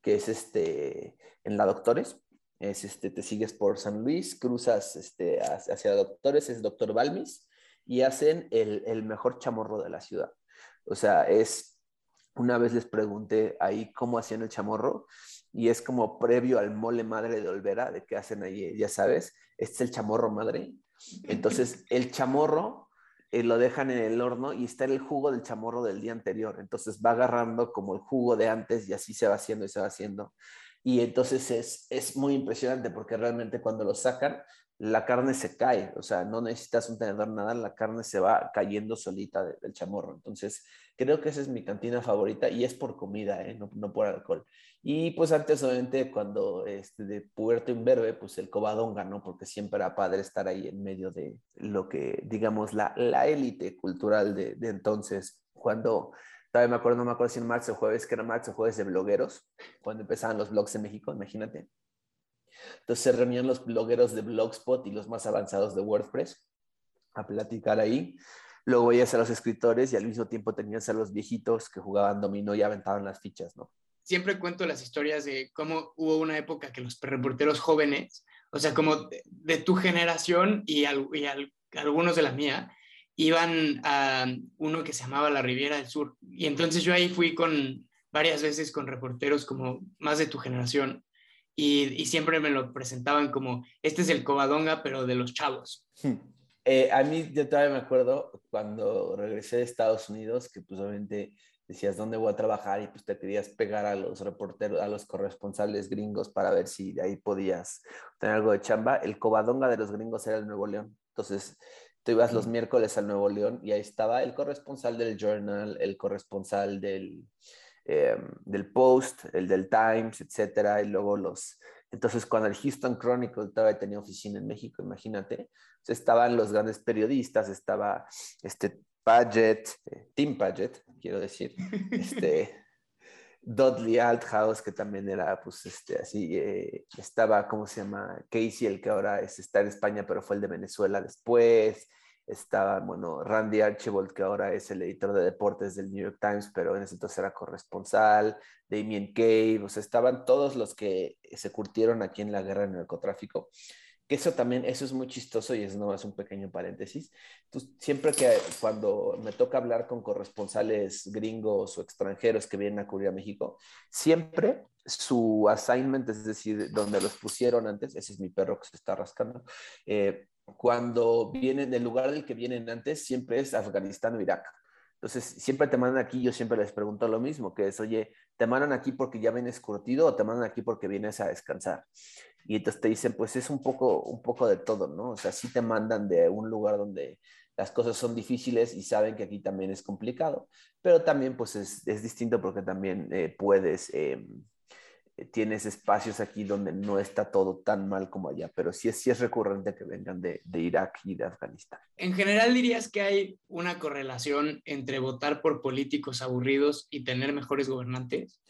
que es este, en la Doctores. Es este, te sigues por San Luis, cruzas este, hacia Doctores, es Doctor Balmis, y hacen el, el mejor chamorro de la ciudad. O sea, es, una vez les pregunté ahí cómo hacían el chamorro, y es como previo al mole madre de Olvera, de que hacen ahí, ya sabes, este es el chamorro madre. Entonces, el chamorro eh, lo dejan en el horno y está el jugo del chamorro del día anterior. Entonces va agarrando como el jugo de antes y así se va haciendo y se va haciendo. Y entonces es, es muy impresionante porque realmente cuando lo sacan, la carne se cae, o sea, no necesitas un tenedor nada, la carne se va cayendo solita del chamorro. Entonces, creo que esa es mi cantina favorita y es por comida, ¿eh? no, no, por alcohol. Y pues antes, obviamente, cuando este, de Puerto Inverbe, pues el cobadonga, ¿no? Porque siempre era padre estar ahí en medio de lo que, digamos, la, la élite cultural de, de entonces, cuando todavía me acuerdo, no me acuerdo si en marzo o jueves, que era marzo o jueves de blogueros, cuando empezaban los blogs en México, imagínate. Entonces se reunían los blogueros de Blogspot y los más avanzados de WordPress a platicar ahí. Luego veías a los escritores y al mismo tiempo tenías a los viejitos que jugaban dominó y aventaban las fichas, ¿no? Siempre cuento las historias de cómo hubo una época que los reporteros jóvenes, o sea, como de, tu generación y, algunos de la mía, iban a uno que se llamaba la Riviera del Sur. Y entonces yo ahí fui con varias veces con reporteros como más de tu generación y, siempre me lo presentaban como, este es el Covadonga, pero de los chavos. Hmm. Eh, a mí yo todavía me acuerdo cuando regresé de Estados Unidos, que pues obviamente decías dónde voy a trabajar y pues te querías pegar a los reporteros, a los corresponsales gringos para ver si de ahí podías tener algo de chamba. El Covadonga de los gringos era el Nuevo León. Entonces, tú ibas los miércoles al Nuevo León y ahí estaba el corresponsal del Journal, el corresponsal del, eh, del Post, el del Times, etcétera, y luego los... Entonces, cuando el Houston Chronicle todavía tenía oficina en México, imagínate, pues, estaban los grandes periodistas, estaba este Paget, eh, Tim Paget, quiero decir, este, Dudley Althouse, que también era, pues, este, así, eh, estaba, ¿cómo se llama? Casey, el que ahora es, está en España, pero fue el de Venezuela después, estaba, bueno, Randy Archibald, que ahora es el editor de deportes del New York Times, pero en ese entonces era corresponsal, Damien Cave, o sea, estaban todos los que se curtieron aquí en la guerra del narcotráfico. Que eso también, eso es muy chistoso y es nomás un pequeño paréntesis. Entonces, siempre que cuando me toca hablar con corresponsales gringos o extranjeros que vienen a cubrir a México, siempre su assignment, es decir, donde los pusieron antes, ese es mi perro que se está rascando, eh, cuando vienen, del lugar del que vienen antes, siempre es Afganistán o Irak. Entonces, siempre te mandan aquí, yo siempre les pregunto lo mismo, que es, oye, ¿te mandan aquí porque ya vienes curtido o te mandan aquí porque vienes a descansar? Y entonces te dicen, pues es un poco, un poco de todo, ¿no? O sea, sí te mandan de un lugar donde las cosas son difíciles y saben que aquí también es complicado, pero también pues es, distinto porque también eh, puedes... Eh, tienes espacios aquí donde no está todo tan mal como allá, pero sí es, sí es recurrente que vengan de, de, Irak y de Afganistán. En general dirías que hay una correlación entre votar por políticos aburridos y tener mejores gobernantes.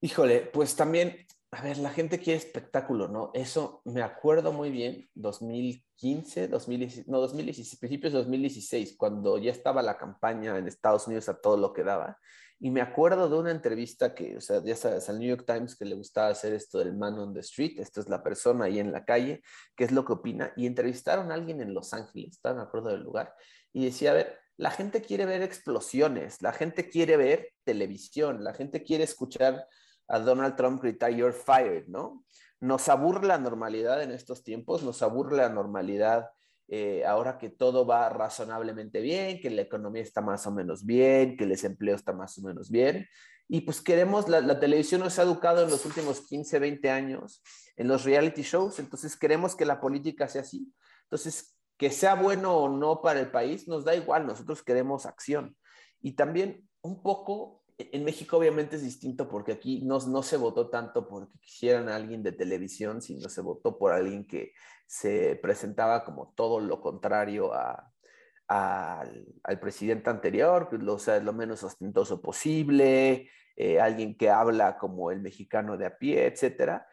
Híjole, pues también, a ver, la gente quiere espectáculo, ¿no? Eso me acuerdo muy bien, 2015, 2016, no, 2016, principios de 2016, cuando ya estaba la campaña en Estados Unidos a todo lo que daba y me acuerdo de una entrevista que, o sea, ya sabes, al New York Times que le gustaba hacer esto del man on the street, esto es la persona ahí en la calle, qué es lo que opina, y entrevistaron a alguien en Los Ángeles, estaba me acuerdo del lugar, y decía, a ver, la gente quiere ver explosiones, la gente quiere ver televisión, la gente quiere escuchar a Donald Trump gritar, you're fired, ¿no? Nos aburre la normalidad en estos tiempos, nos aburre la normalidad eh, ahora que todo va razonablemente bien, que la economía está más o menos bien, que el desempleo está más o menos bien. Y pues queremos, la, televisión nos ha educado en los últimos 15, 20 años en los reality shows, entonces queremos que la política sea así. Entonces, que sea bueno o no para el país, nos da igual, nosotros queremos acción. Y también un poco, en México obviamente es distinto porque aquí no, no se votó tanto porque quisieran a alguien de televisión, sino se votó por alguien que se presentaba como todo lo contrario al, presidente anterior, lo, sea, lo menos ostentoso posible, eh, alguien que habla como el mexicano de a pie, etcétera.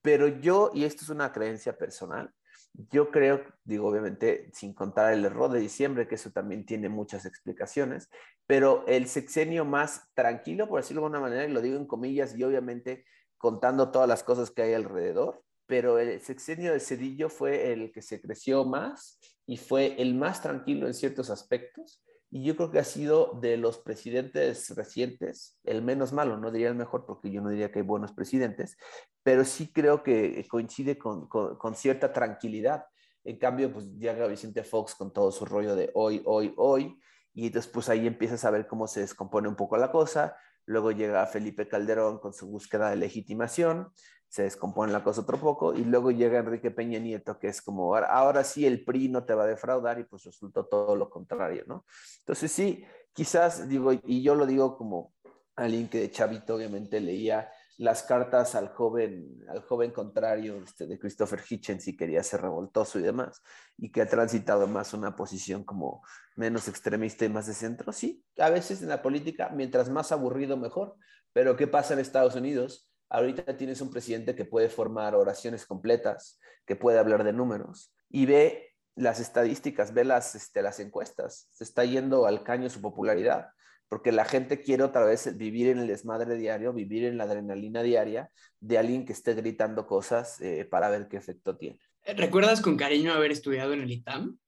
Pero yo, y esto es una creencia personal, yo creo, digo, obviamente, sin contar el error de diciembre, que eso también tiene muchas explicaciones, pero el sexenio más tranquilo, por decirlo de alguna manera, y lo digo en comillas, y obviamente contando todas las cosas que hay alrededor, pero el sexenio de Cedillo fue el que se creció más y fue el más tranquilo en ciertos aspectos. Y yo creo que ha sido de los presidentes recientes el menos malo, no diría el mejor porque yo no diría que hay buenos presidentes, pero sí creo que coincide con, con, cierta tranquilidad. En cambio, pues llega Vicente Fox con todo su rollo de hoy, hoy, hoy, y después ahí empiezas a ver cómo se descompone un poco la cosa. Luego llega Felipe Calderón con su búsqueda de legitimación se descompone la cosa otro poco y luego llega Enrique Peña Nieto, que es como, ahora, sí el PRI no te va a defraudar y pues resultó todo lo contrario, ¿no? Entonces sí, quizás digo, y yo lo digo como alguien que de chavito obviamente leía las cartas al joven, al joven contrario este, de Christopher Hitchens y quería ser revoltoso y demás, y que ha transitado más una posición como menos extremista y más de centro. Sí, a veces en la política, mientras más aburrido, mejor. Pero ¿qué pasa en Estados Unidos? Ahorita tienes un presidente que puede formar oraciones completas, que puede hablar de números y ve las estadísticas, ve las, este, las encuestas. Se está yendo al caño su popularidad porque la gente quiere otra vez vivir en el desmadre diario, vivir en la adrenalina diaria de alguien que esté gritando cosas eh, para ver qué efecto tiene. ¿Recuerdas con cariño haber estudiado en el ITAM?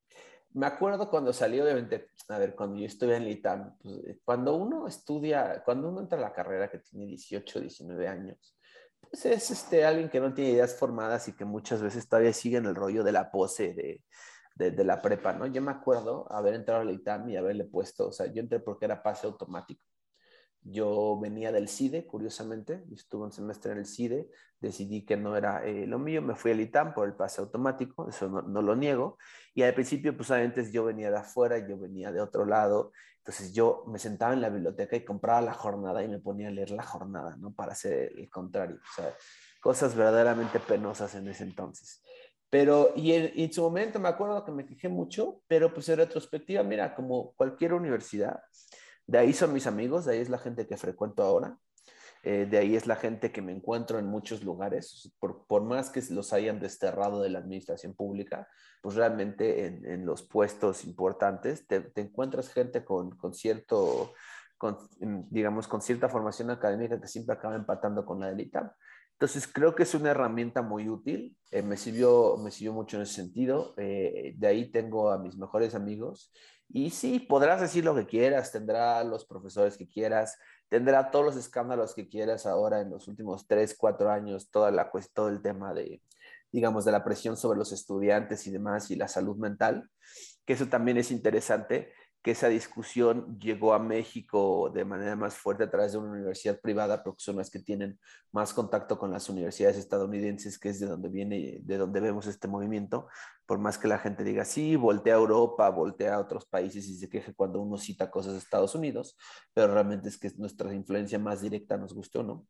Me acuerdo cuando salió, obviamente, a ver, cuando yo estuve en el ITAM, pues, cuando uno estudia, cuando uno entra a la carrera que tiene 18, 19 años, pues es este, alguien que no tiene ideas formadas y que muchas veces todavía sigue en el rollo de la pose, de, de, la prepa, ¿no? Yo me acuerdo haber entrado a la ITAM y haberle puesto, o sea, yo entré porque era pase automático. Yo venía del CIDE, curiosamente, estuve un semestre en el CIDE, decidí que no era eh, lo mío, me fui al ITAM por el pase automático, eso no, lo niego, y al principio, pues antes yo venía de afuera, yo venía de otro lado, entonces yo me sentaba en la biblioteca y compraba la jornada y me ponía a leer la jornada, ¿no? Para hacer el contrario, o sea, cosas verdaderamente penosas en ese entonces. Pero, y en, su momento me acuerdo que me quejé mucho, pero pues en retrospectiva, mira, como cualquier universidad, de ahí son mis amigos, de ahí es la gente que frecuento ahora, eh, de ahí es la gente que me encuentro en muchos lugares, por, por, más que los hayan desterrado de la administración pública, pues realmente en, en los puestos importantes te, te encuentras gente con, con cierto, con, digamos, con cierta formación académica que siempre acaba empatando con la del. Entonces creo que es una herramienta muy útil, eh, me, sirvió, me sirvió mucho en ese sentido, eh, de ahí tengo a mis mejores amigos y sí, podrás decir lo que quieras, tendrá los profesores que quieras, tendrá todos los escándalos que quieras ahora en los últimos tres, cuatro años, toda la, todo el tema de, digamos, de la presión sobre los estudiantes y demás y la salud mental, que eso también es interesante, que esa discusión llegó a México de manera más fuerte a través de una universidad privada, porque son las que tienen más contacto con las universidades estadounidenses, que es de donde viene, de donde vemos este movimiento, por más que la gente diga, sí, voltea a Europa, voltea a otros países y se queje cuando uno cita cosas de Estados Unidos, pero realmente es que es nuestra influencia más directa, nos gustó, ¿no?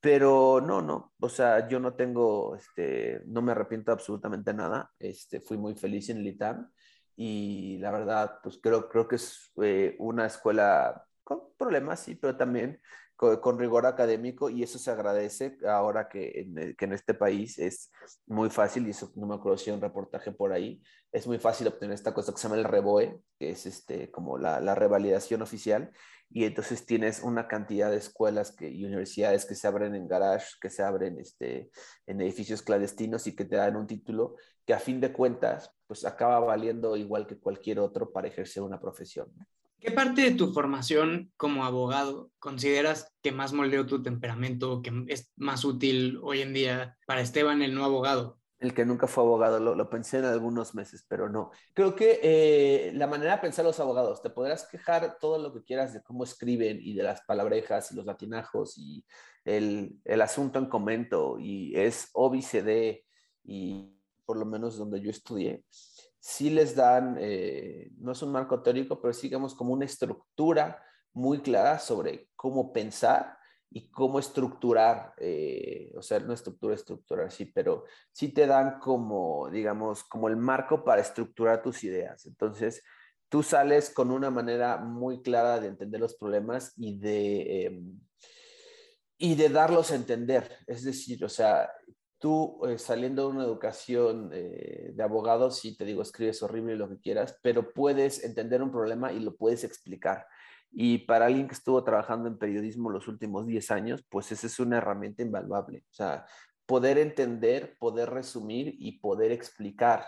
Pero no, no, o sea, yo no tengo, este, no me arrepiento absolutamente nada, este, fui muy feliz en el ITAM, y la verdad, pues creo, creo que es eh, una escuela con problemas, sí, pero también con, rigor académico y eso se agradece ahora que en, que en, este país es muy fácil, y eso no me acuerdo si hay un reportaje por ahí, es muy fácil obtener esta cosa que se llama el REBOE, que es este, como la, la revalidación oficial, y entonces tienes una cantidad de escuelas que, y universidades que se abren en garage, que se abren este, en edificios clandestinos y que te dan un título que a fin de cuentas pues acaba valiendo igual que cualquier otro para ejercer una profesión. ¿Qué parte de tu formación como abogado consideras que más moldeó tu temperamento, que es más útil hoy en día para Esteban, el no abogado? El que nunca fue abogado, lo, pensé en algunos meses, pero no. Creo que eh, la manera de pensar los abogados, te podrás quejar todo lo que quieras de cómo escriben y de las palabrejas y los latinajos y el, el asunto en comento y es OBCD y por lo menos donde yo estudié, sí les dan, eh, no es un marco teórico, pero sigamos como una estructura muy clara sobre cómo pensar y cómo estructurar, eh, o sea, no estructura, estructurar, sí, pero sí te dan como, digamos, como el marco para estructurar tus ideas. Entonces, tú sales con una manera muy clara de entender los problemas y de, em, y de darlos a entender. Es decir, o sea, tú eh, saliendo de una educación eh, de abogado, sí te digo, escribes horrible lo que quieras, pero puedes entender un problema y lo puedes explicar. Y para alguien que estuvo trabajando en periodismo los últimos 10 años, pues esa es una herramienta invaluable. O sea, poder entender, poder resumir y poder explicar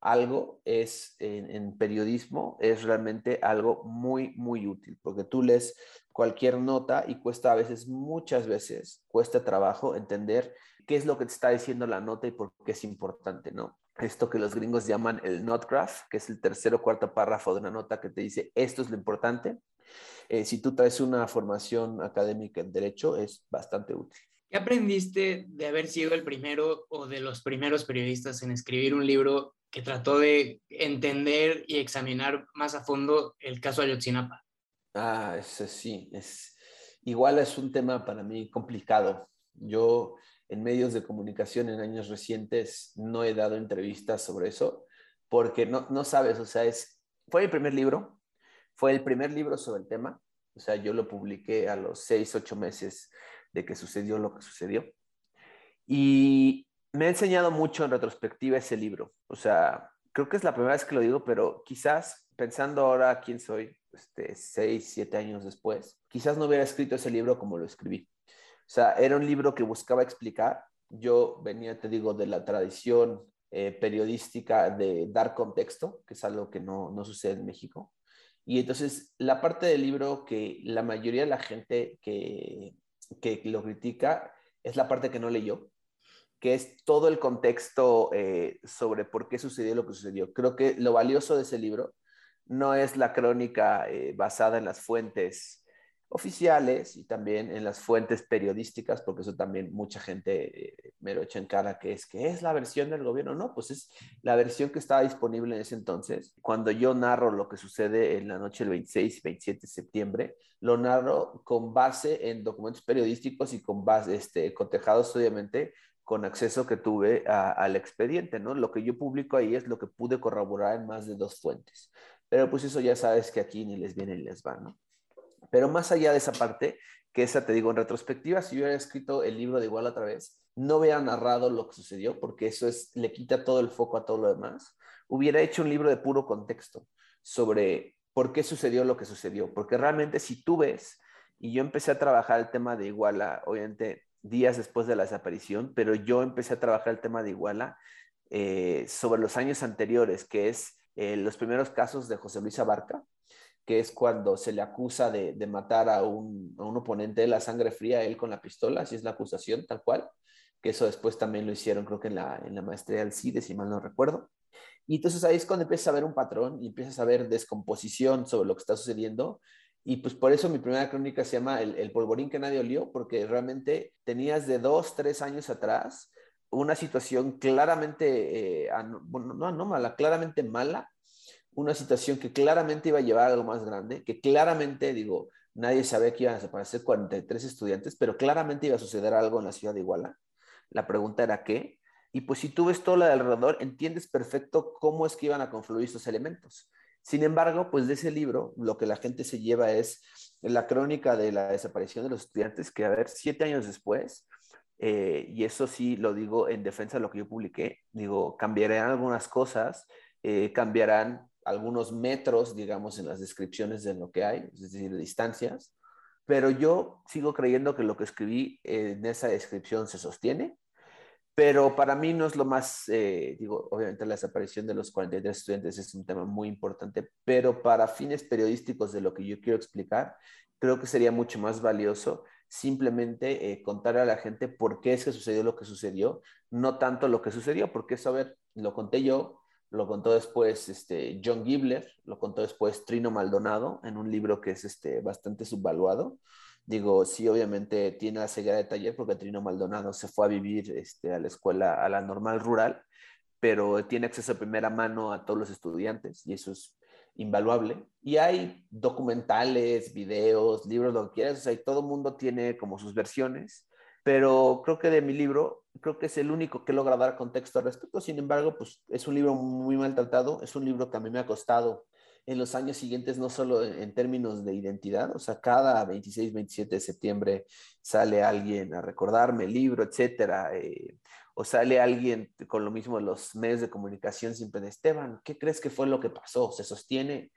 algo es en, periodismo es realmente algo muy, muy útil, porque tú lees cualquier nota y cuesta a veces, muchas veces, cuesta trabajo entender qué es lo que te está diciendo la nota y por qué es importante, ¿no? Esto que los gringos llaman el not graph, que es el tercer o cuarto párrafo de una nota que te dice esto es lo importante. Eh, si tú traes una formación académica en derecho, es bastante útil. ¿Qué aprendiste de haber sido el primero o de los primeros periodistas en escribir un libro que trató de entender y examinar más a fondo el caso Ayotzinapa? Ah, ese sí, es igual es un tema para mí complicado, Yo en medios de comunicación en años recientes no he dado entrevistas sobre eso porque no, no sabes, o sea, es, fue mi primer libro, fue el primer libro sobre el tema, o sea, yo lo publiqué a los seis, ocho meses de que sucedió lo que sucedió. Y me ha enseñado mucho en retrospectiva ese libro. O sea, creo que es la primera vez que lo digo, pero quizás pensando ahora quién soy, este, seis, siete años después, quizás no hubiera escrito ese libro como lo escribí. Sea, era un libro que buscaba explicar. Yo venía, te digo, de la tradición eh, periodística de dar contexto, que es algo que no, no sucede en México. Y entonces la parte del libro que la mayoría de la gente que, que lo critica es la parte que no leyó, que es todo el contexto eh, sobre por qué sucedió lo que sucedió. Creo que lo valioso de ese libro no es la crónica eh, basada en las fuentes oficiales y también en las fuentes periodísticas, porque eso también mucha gente eh, me lo echa en cara, que es que es la versión del gobierno. No, pues es la versión que estaba disponible en ese entonces. Cuando yo narro lo que sucede en la noche del 26 y 27 de septiembre, lo narro con base en documentos periodísticos y con base, este, cotejados obviamente con acceso que tuve al expediente, ¿no? Lo que yo publico ahí es lo que pude corroborar en más de dos fuentes. Pero pues eso ya sabes que aquí ni les viene ni les va, ¿no? Pero más allá de esa parte, que esa te digo en retrospectiva, si yo hubiera escrito el libro de igual otra vez, no hubiera narrado lo que sucedió, porque eso es, le quita todo el foco a todo lo demás. Hubiera hecho un libro de puro contexto sobre por qué sucedió lo que sucedió, porque realmente si tú ves, y yo empecé a trabajar el tema de Iguala, obviamente días después de la desaparición, pero yo empecé a trabajar el tema de Iguala eh, sobre los años anteriores, que es eh, los primeros casos de José Luis Abarca, que es cuando se le acusa de, matar a un, oponente de la sangre fría, él con la pistola, así es la acusación, tal cual, que eso después también lo hicieron, creo que en la, en la maestría del CIDE, si mal no recuerdo. Y entonces ahí es cuando empiezas a ver un patrón y empiezas a ver descomposición sobre lo que está sucediendo. Y pues por eso mi primera crónica se llama El, polvorín que nadie olió, porque realmente tenías de dos, tres años atrás una situación claramente, eh, bueno, no anómala, claramente mala, una situación que claramente iba a llevar a algo más grande, que claramente, digo, nadie sabía que iban a desaparecer 43 estudiantes, pero claramente iba a suceder algo en la ciudad de Iguala. La pregunta era qué. Y pues si tú ves todo lo de alrededor, entiendes perfecto cómo es que iban a confluir estos elementos. Sin embargo, pues de ese libro, lo que la gente se lleva es la crónica de la desaparición de los estudiantes, que a ver, siete años después, eh, y eso sí lo digo en defensa de lo que yo publiqué, digo, cambiarán algunas cosas, eh, cambiarán algunos metros, digamos, en las descripciones de lo que hay, es decir, distancias, pero yo sigo creyendo que lo que escribí en esa descripción se sostiene, pero para mí no es lo más, eh, digo, obviamente la desaparición de los 43 estudiantes es un tema muy importante, pero para fines periodísticos de lo que yo quiero explicar, creo que sería mucho más valioso simplemente eh, contar a la gente por qué es que sucedió lo que sucedió, no tanto lo que sucedió, porque eso, a ver, lo conté yo, lo contó después este, John Gibler, lo contó después Trino Maldonado en un libro que es este, bastante subvaluado. Digo, sí, obviamente tiene la ceguera de taller porque Trino Maldonado se fue a vivir este, a la escuela, a la normal rural, pero tiene acceso a primera mano a todos los estudiantes y eso es invaluable. Y hay documentales, videos, libros, lo que quieras, o sea, todo mundo tiene como sus versiones pero creo que de mi libro, creo que es el único que logra dar contexto al respecto. Sin embargo, pues es un libro muy maltratado, es un libro que a mí me ha costado en los años siguientes, no solo en términos de identidad, o sea, cada 26, 27 de septiembre sale alguien a recordarme el libro, etcétera, eh, o sale alguien con lo mismo de los medios de comunicación siempre de Esteban, ¿qué crees que fue lo que pasó? ¿Se sostiene?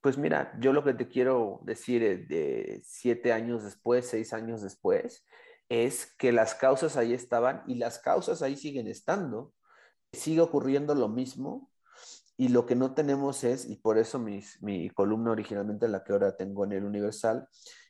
Pues mira, yo lo que te quiero decir es de siete años después, seis años después, es que las causas ahí estaban y las causas ahí siguen estando. Sigue ocurriendo lo mismo y lo que no tenemos es, y por eso mi columna originalmente la que ahora tengo en el Universal,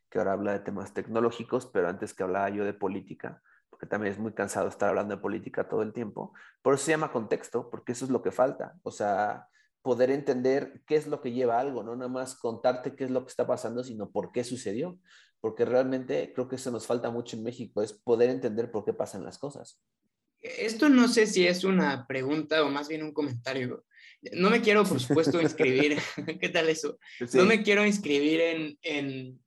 que ahora habla de temas tecnológicos, pero antes que hablaba yo de política, porque también es muy cansado estar hablando de política todo el tiempo, por eso se llama contexto, porque eso es lo que falta. O sea, poder entender qué es lo que lleva algo, no nada más contarte qué es lo que está pasando, sino por qué sucedió porque realmente creo que eso nos falta mucho en México, es poder entender por qué pasan las cosas. Esto no sé si es una pregunta o más bien un comentario. No me quiero, por supuesto, inscribir. ¿Qué tal eso? No me quiero inscribir en, en,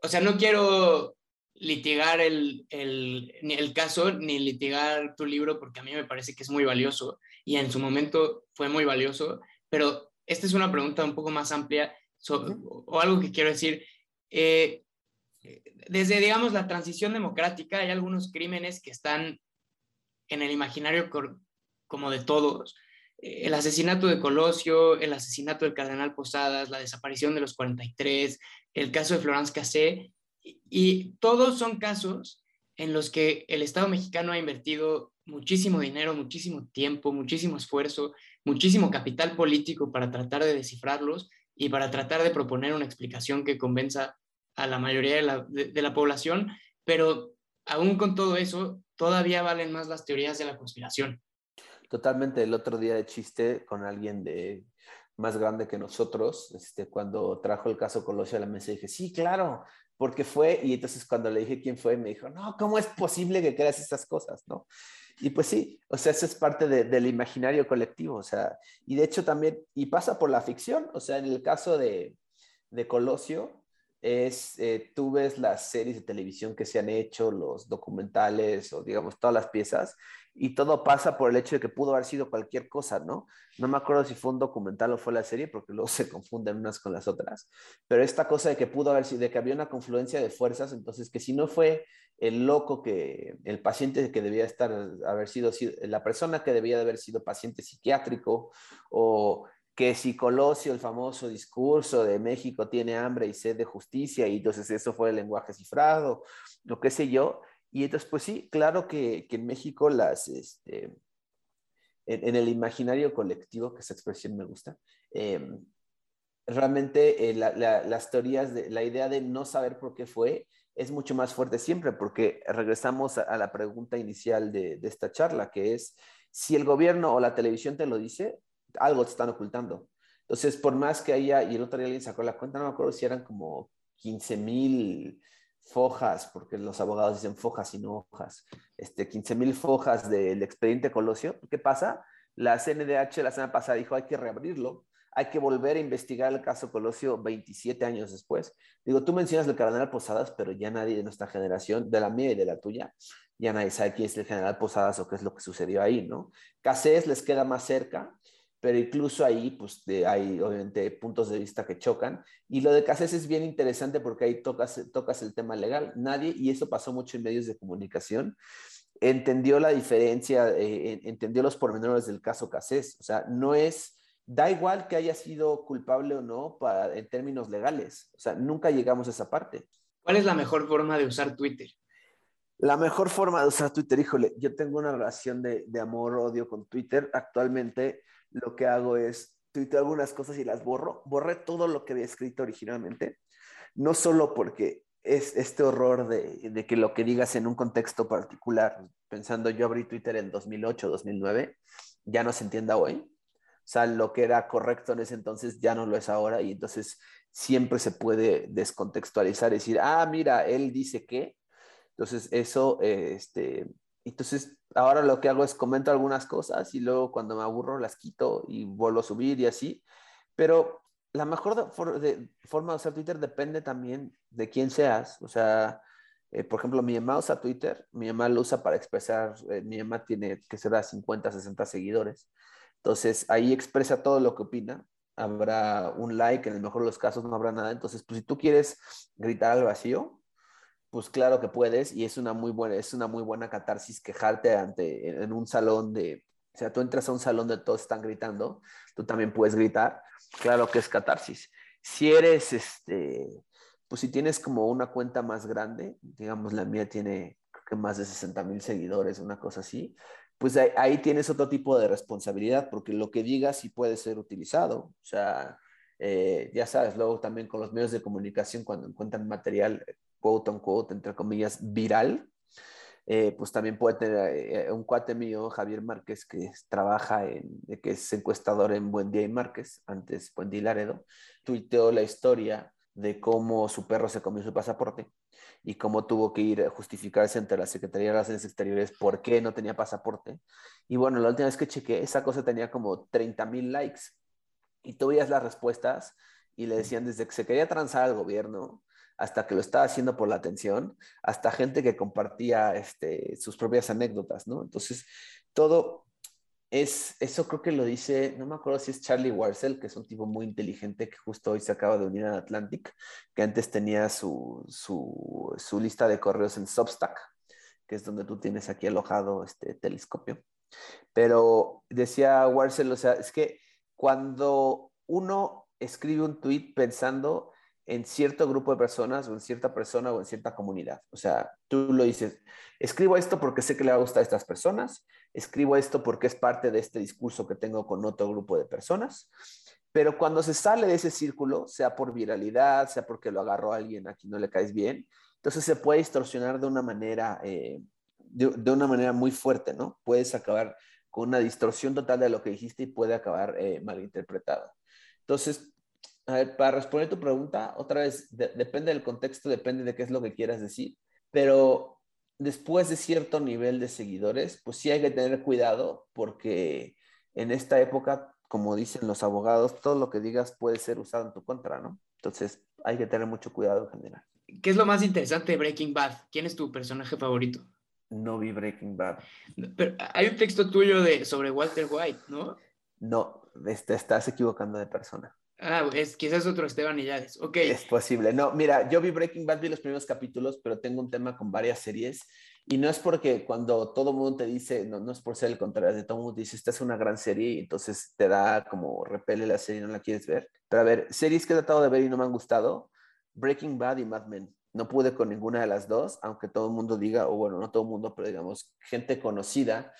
o sea, no quiero litigar el, el, el, caso ni litigar tu libro porque a mí me parece que es muy valioso y en su momento fue muy valioso, pero esta es una pregunta un poco más amplia o, algo que quiero decir. Eh, desde, digamos, la transición democrática hay algunos crímenes que están en el imaginario como de todos. Eh, el asesinato de Colosio, el asesinato del cardenal Posadas, la desaparición de los 43, el caso de Florence Cassé, y todos son casos en los que el Estado mexicano ha invertido muchísimo dinero, muchísimo tiempo, muchísimo esfuerzo, muchísimo capital político para tratar de descifrarlos y para tratar de proponer una explicación que convenza a la mayoría de la, de la población, pero aún con todo eso, todavía valen más las teorías de la conspiración. Totalmente. El otro día de chiste con alguien de más grande que nosotros, este, cuando trajo el caso Colosio a la mesa, dije, sí, claro, porque fue, y entonces cuando le dije quién fue, me dijo, no, ¿cómo es posible que creas estas cosas, no? Y pues sí, o sea, eso es parte del imaginario colectivo, o sea, y de hecho también, y pasa por la ficción, o sea, en el caso de, de Colosio, es, eh, tú ves las series de televisión que se han hecho, los documentales o digamos todas las piezas, y todo pasa por el hecho de que pudo haber sido cualquier cosa, ¿no? No me acuerdo si fue un documental o fue la serie, porque luego se confunden unas con las otras, pero esta cosa de que pudo haber sido, de que había una confluencia de fuerzas, entonces que si no fue el loco que, el paciente que debía estar, haber sido, la persona que debía de haber sido paciente psiquiátrico o que si Colosio, el famoso discurso de México tiene hambre y sed de justicia, y entonces eso fue el lenguaje cifrado, lo que sé yo. Y entonces, pues sí, claro que, que en México las, este, en, el imaginario colectivo, que esa expresión me gusta, em, realmente eh, las teorías, de, la idea de no saber por qué fue, es mucho más fuerte siempre, porque regresamos a, a la pregunta inicial de, de esta charla, que es, si el gobierno o la televisión te lo dice, algo te están ocultando. Entonces, por más que haya, y el otro día alguien sacó la cuenta, no me acuerdo si eran como 15 mil fojas, porque los abogados dicen fojas y no hojas, este, 15 mil fojas del expediente Colosio. ¿Qué pasa? La CNDH la semana pasada dijo hay que reabrirlo, hay que volver a investigar el caso Colosio 27 años después. Digo, tú mencionas el cardenal Posadas, pero ya nadie de nuestra generación, de la mía y de la tuya, ya nadie sabe quién es el general Posadas o qué es lo que sucedió ahí, ¿no? Casés les queda más cerca, pero incluso ahí, pues hay obviamente puntos de vista que chocan. Y lo de Casés es bien interesante porque ahí tocas, tocas el tema legal. Nadie, y eso pasó mucho en medios de comunicación, entendió la diferencia, eh, entendió los pormenores del caso Casés. O sea, no es, da igual que haya sido culpable o no para, en términos legales. O sea, nunca llegamos a esa parte. ¿Cuál es la mejor forma de usar Twitter? La mejor forma de usar Twitter, híjole, yo tengo una relación de, de amor-odio con Twitter. Actualmente lo que hago es tuiteo algunas cosas y las borro. Borré todo lo que había escrito originalmente, no solo porque es este horror de, que lo que digas en un contexto particular, pensando yo abrí Twitter en 2008, 2009, ya no se entienda hoy. O sea, lo que era correcto en ese entonces ya no lo es ahora y entonces siempre se puede descontextualizar decir, ah, mira, él dice que. Entonces eso, este, entonces, ahora lo que hago es comento algunas cosas y luego cuando me aburro las quito y vuelvo a subir y así. Pero la mejor forma de usar Twitter depende también de quién seas. O sea, eh, por ejemplo, mi mamá usa Twitter, mi mamá lo usa para expresar, eh, mi mamá tiene que ser a 50, 60 seguidores. Entonces, ahí expresa todo lo que opina. Habrá un like, en el mejor de los casos no habrá nada. Entonces, pues si tú quieres gritar al vacío, pues claro que puedes y es una muy buena, es una muy buena catarsis quejarte ante, en un salón de, o sea, tú entras a un salón donde todos están gritando, tú también puedes gritar, claro que es catarsis. Si eres, este, pues si tienes como una cuenta más grande, digamos la mía tiene más de 60 mil seguidores, una cosa así, pues ahí, tienes otro tipo de responsabilidad, porque lo que digas sí puede ser utilizado, o sea, eh, ya sabes, luego también con los medios de comunicación, cuando encuentran material quote unquote, entre comillas, viral, eh, pues también puede tener eh, un cuate mío, Javier Márquez, que trabaja en, que es encuestador en Buen Día y Márquez, antes Buen Día y Laredo, tuiteó la historia de cómo su perro se comió su pasaporte y cómo tuvo que ir a justificarse ante la Secretaría de Relaciones Exteriores por qué no tenía pasaporte. Y bueno, la última vez que chequé, esa cosa tenía como 30 mil likes. Y tú veías las respuestas y le decían desde que se quería transar al gobierno hasta que lo estaba haciendo por la atención, hasta gente que compartía este, sus propias anécdotas, ¿no? Entonces, todo es, eso creo que lo dice, no me acuerdo si es Charlie Warcel, que es un tipo muy inteligente que justo hoy se acaba de unir a Atlantic, que antes tenía su, su, lista de correos en Substack, que es donde tú tienes aquí alojado este telescopio. Pero decía Warcel, o sea, es que cuando uno escribe un tweet pensando en cierto grupo de personas o en cierta persona o en cierta comunidad. O sea, tú lo dices, escribo esto porque sé que le va a gustar a estas personas, escribo esto porque es parte de este discurso que tengo con otro grupo de personas, pero cuando se sale de ese círculo, sea por viralidad, sea porque lo agarró alguien a quien no le caes bien, entonces se puede distorsionar de una manera, eh, de, una manera muy fuerte, ¿no? Puedes acabar con una distorsión total de lo que dijiste y puede acabar eh, malinterpretado. Entonces, a ver, para responder tu pregunta, otra vez, depende del contexto, depende de qué es lo que quieras decir, pero después de cierto nivel de seguidores, pues sí hay que tener cuidado porque en esta época, como dicen los abogados, todo lo que digas puede ser usado en tu contra, ¿no? Entonces hay que tener mucho cuidado en general. ¿Qué es lo más interesante de Breaking Bad? ¿Quién es tu personaje favorito? No vi Breaking Bad. Pero hay un texto tuyo de, sobre Walter White, ¿no? No, este, estás equivocando de persona. Ah, es, quizás otro Esteban Illades. Ok. Es posible. No, mira, yo vi Breaking Bad, vi los primeros capítulos, pero tengo un tema con varias series. Y no es porque cuando todo mundo te dice, no, no es por ser el contrario, de todo mundo dice, esta es una gran serie y entonces te da como repele la serie y no la quieres ver. Pero a ver, series que he tratado de ver y no me han gustado, Breaking Bad y Mad Men. No pude con ninguna de las dos, aunque todo el mundo diga, o bueno, no todo el mundo, pero digamos, gente conocida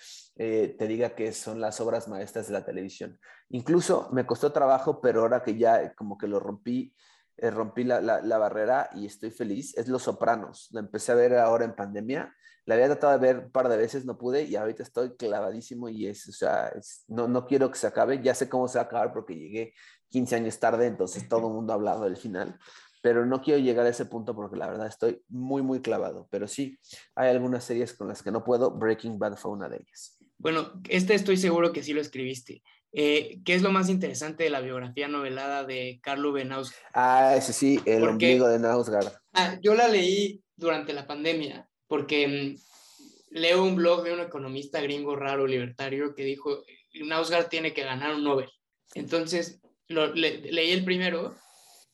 eh, te diga que son las obras maestras de la televisión. Incluso me costó trabajo, pero ahora que ya como que lo rompí, eh, rompí la, la, barrera y estoy feliz, es Los Sopranos. La empecé a ver ahora en pandemia. La había tratado de ver un par de veces, no pude y ahorita estoy clavadísimo y es, o sea, no, no quiero que se acabe. Ya sé cómo se va a acabar porque llegué 15 años tarde, entonces todo el mundo ha hablado del final pero no quiero llegar a ese punto porque la verdad estoy muy, muy clavado. Pero sí, hay algunas series con las que no puedo. Breaking Bad fue una de ellas. Bueno, este estoy seguro que sí lo escribiste. Eh, ¿Qué es lo más interesante de la biografía novelada de Carlo Benaus? Ah, ese sí, el ombligo de Nausgard. Ah, yo la leí durante la pandemia porque mm, leo un blog de un economista gringo raro libertario que dijo, Nausgard tiene que ganar un Nobel. Entonces, leí el primero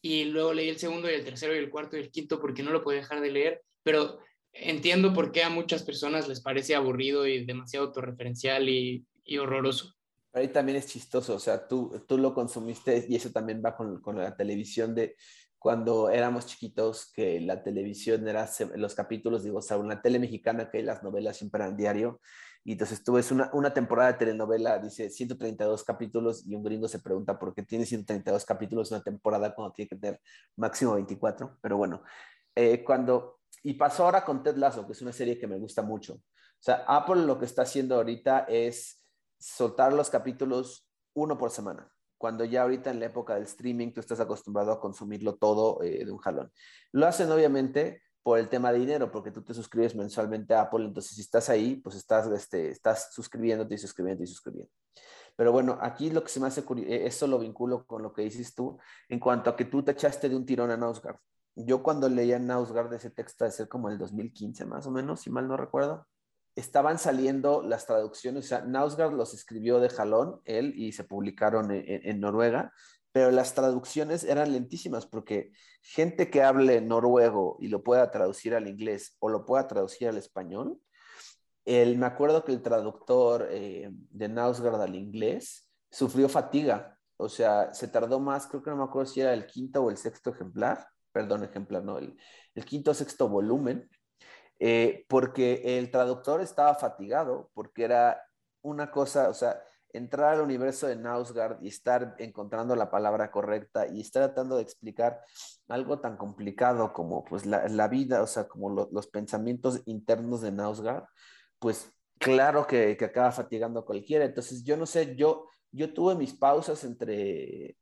y luego leí el segundo y el tercero y el cuarto y el quinto porque no lo podía dejar de leer, pero entiendo por qué a muchas personas les parece aburrido y demasiado autorreferencial y, y horroroso. Ahí también es chistoso, o sea, tú, tú lo consumiste y eso también va con, con la televisión de cuando éramos chiquitos, que la televisión era los capítulos, digo, o sea, una tele mexicana que las novelas siempre eran diario y entonces tú ves una, una temporada de telenovela, dice 132 capítulos, y un gringo se pregunta por qué tiene 132 capítulos una temporada cuando tiene que tener máximo 24. Pero bueno, eh, cuando. Y pasó ahora con Ted Lasso, que es una serie que me gusta mucho. O sea, Apple lo que está haciendo ahorita es soltar los capítulos uno por semana cuando ya ahorita en la época del streaming tú estás acostumbrado a consumirlo todo eh, de un jalón. Lo hacen obviamente por el tema de dinero, porque tú te suscribes mensualmente a Apple, entonces si estás ahí, pues estás, este, estás suscribiéndote y suscribiendo y suscribiendo. Pero bueno, aquí lo que se me hace curioso, eh, eso lo vinculo con lo que dices tú, en cuanto a que tú te echaste de un tirón a Nausgard. Yo cuando leía Nausgard ese texto de ser como el 2015 más o menos, si mal no recuerdo, estaban saliendo las traducciones, o sea, Nausgard los escribió de jalón, él, y se publicaron en Noruega, pero las traducciones eran lentísimas porque gente que hable noruego y lo pueda traducir al inglés o lo pueda traducir al español, el, me acuerdo que el traductor eh, de Nausgard al inglés sufrió fatiga, o sea, se tardó más, creo que no me acuerdo si era el quinto o el sexto ejemplar, perdón, ejemplar, no, el, quinto o sexto volumen, eh, porque el traductor estaba fatigado, porque era una cosa, o sea, entrar al universo de Nausgard y estar encontrando la palabra correcta y estar tratando de explicar algo tan complicado como pues la, vida, o sea, como los pensamientos internos de Nausgard, pues claro que, que, acaba fatigando a cualquiera. Entonces, yo no sé, yo, yo tuve mis pausas entre,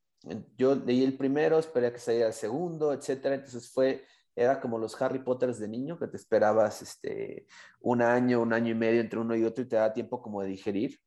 yo leí el primero, esperé a que saliera el segundo, etcétera. Entonces fue, era como los Harry Potters de niño, que te esperabas este, un año, un año y medio entre uno y otro y te da tiempo como de digerir.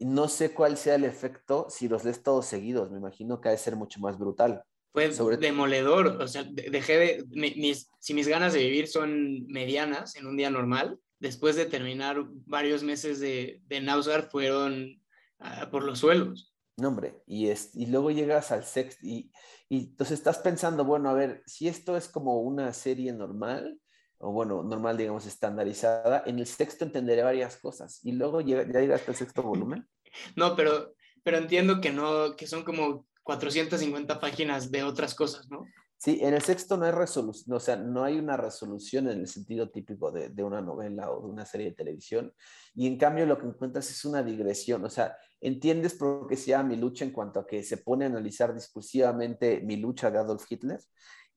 No sé cuál sea el efecto si los lees todos seguidos, me imagino que ha de ser mucho más brutal. fue demoledor. O sea, dejé de, mis, si mis ganas de vivir son medianas en un día normal, después de terminar varios meses de, de Nausgard fueron ah, por los suelos. No, hombre, y, es, y luego llegas al sexto y, y entonces estás pensando, bueno, a ver, si esto es como una serie normal, o bueno, normal, digamos, estandarizada, en el sexto entenderé varias cosas. Y luego ya llegas al sexto volumen. No, pero, pero entiendo que no, que son como 450 páginas de otras cosas, ¿no? Sí, en el sexto no hay resolución, o sea, no hay una resolución en el sentido típico de, de, una novela o de una serie de televisión. Y en cambio lo que encuentras es una digresión, o sea, entiendes por qué se llama mi lucha en cuanto a que se pone a analizar discursivamente mi lucha de Adolf Hitler.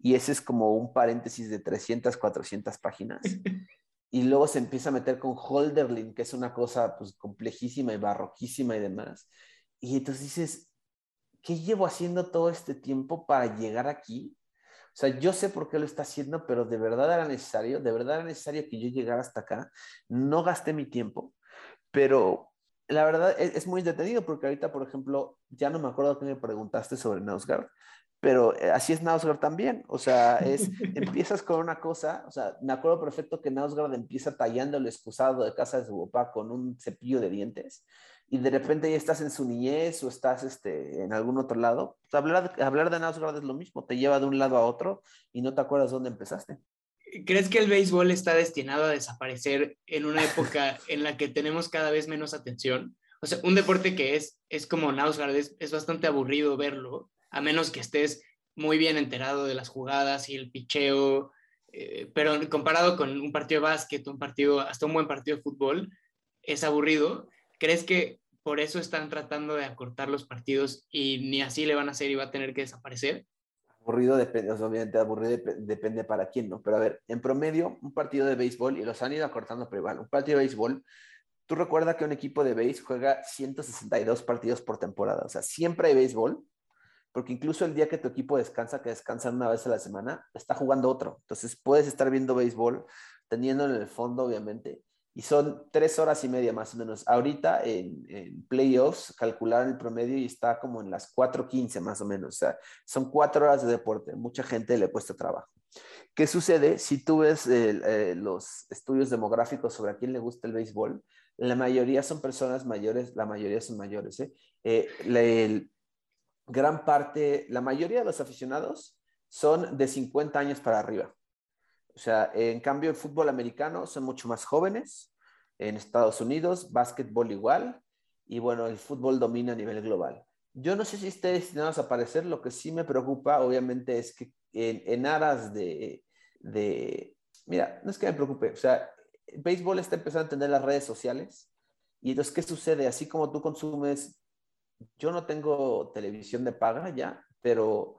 Y ese es como un paréntesis de 300, 400 páginas. Y luego se empieza a meter con Holderlin, que es una cosa pues complejísima y barroquísima y demás. Y entonces dices, ¿qué llevo haciendo todo este tiempo para llegar aquí? O sea, yo sé por qué lo está haciendo, pero de verdad era necesario, de verdad era necesario que yo llegara hasta acá. No gasté mi tiempo, pero la verdad es, muy detenido porque ahorita, por ejemplo, ya no me acuerdo que me preguntaste sobre Nausgard, pero eh, así es Nausgard también. O sea, es, empiezas con una cosa, o sea, me acuerdo perfecto que Nausgard empieza tallando el excusado de casa de su papá con un cepillo de dientes y de repente ya estás en su niñez o estás este, en algún otro lado, pues, hablar, hablar de Nausgard es lo mismo, te lleva de un lado a otro y no te acuerdas dónde empezaste. ¿Crees que el béisbol está destinado a desaparecer en una época en la que tenemos cada vez menos atención? O sea, un deporte que es, es como Nausgard, es, es bastante aburrido verlo, a menos que estés muy bien enterado de las jugadas y el picheo, eh, pero comparado con un partido de básquet, un partido, hasta un buen partido de fútbol, es aburrido. ¿Crees que por eso están tratando de acortar los partidos y ni así le van a hacer y va a tener que desaparecer? Aburrido depende, obviamente aburrido depende para quién, ¿no? Pero a ver, en promedio, un partido de béisbol, y los han ido acortando, pero igual, un partido de béisbol, tú recuerdas que un equipo de béis juega 162 partidos por temporada, o sea, siempre hay béisbol, porque incluso el día que tu equipo descansa, que descansan una vez a la semana, está jugando otro. Entonces puedes estar viendo béisbol, teniendo en el fondo, obviamente, y son tres horas y media más o menos. Ahorita en, playoffs calcularon el promedio y está como en las 4.15 más o menos. O sea, son cuatro horas de deporte. Mucha gente le puesto trabajo. ¿Qué sucede si tú ves eh, los estudios demográficos sobre a quién le gusta el béisbol? La mayoría son personas mayores, la mayoría son mayores. ¿eh? eh gran parte, la mayoría de los aficionados son de 50 años para arriba. O sea, en cambio, el fútbol americano son mucho más jóvenes. En Estados Unidos, básquetbol igual. Y bueno, el fútbol domina a nivel global. Yo no sé si esté destinado a desaparecer. Lo que sí me preocupa, obviamente, es que en, aras de, de, Mira, no es que me preocupe. O sea, el béisbol está empezando a tener las redes sociales. Y entonces, ¿qué sucede? Así como tú consumes... Yo no tengo televisión de paga ya, pero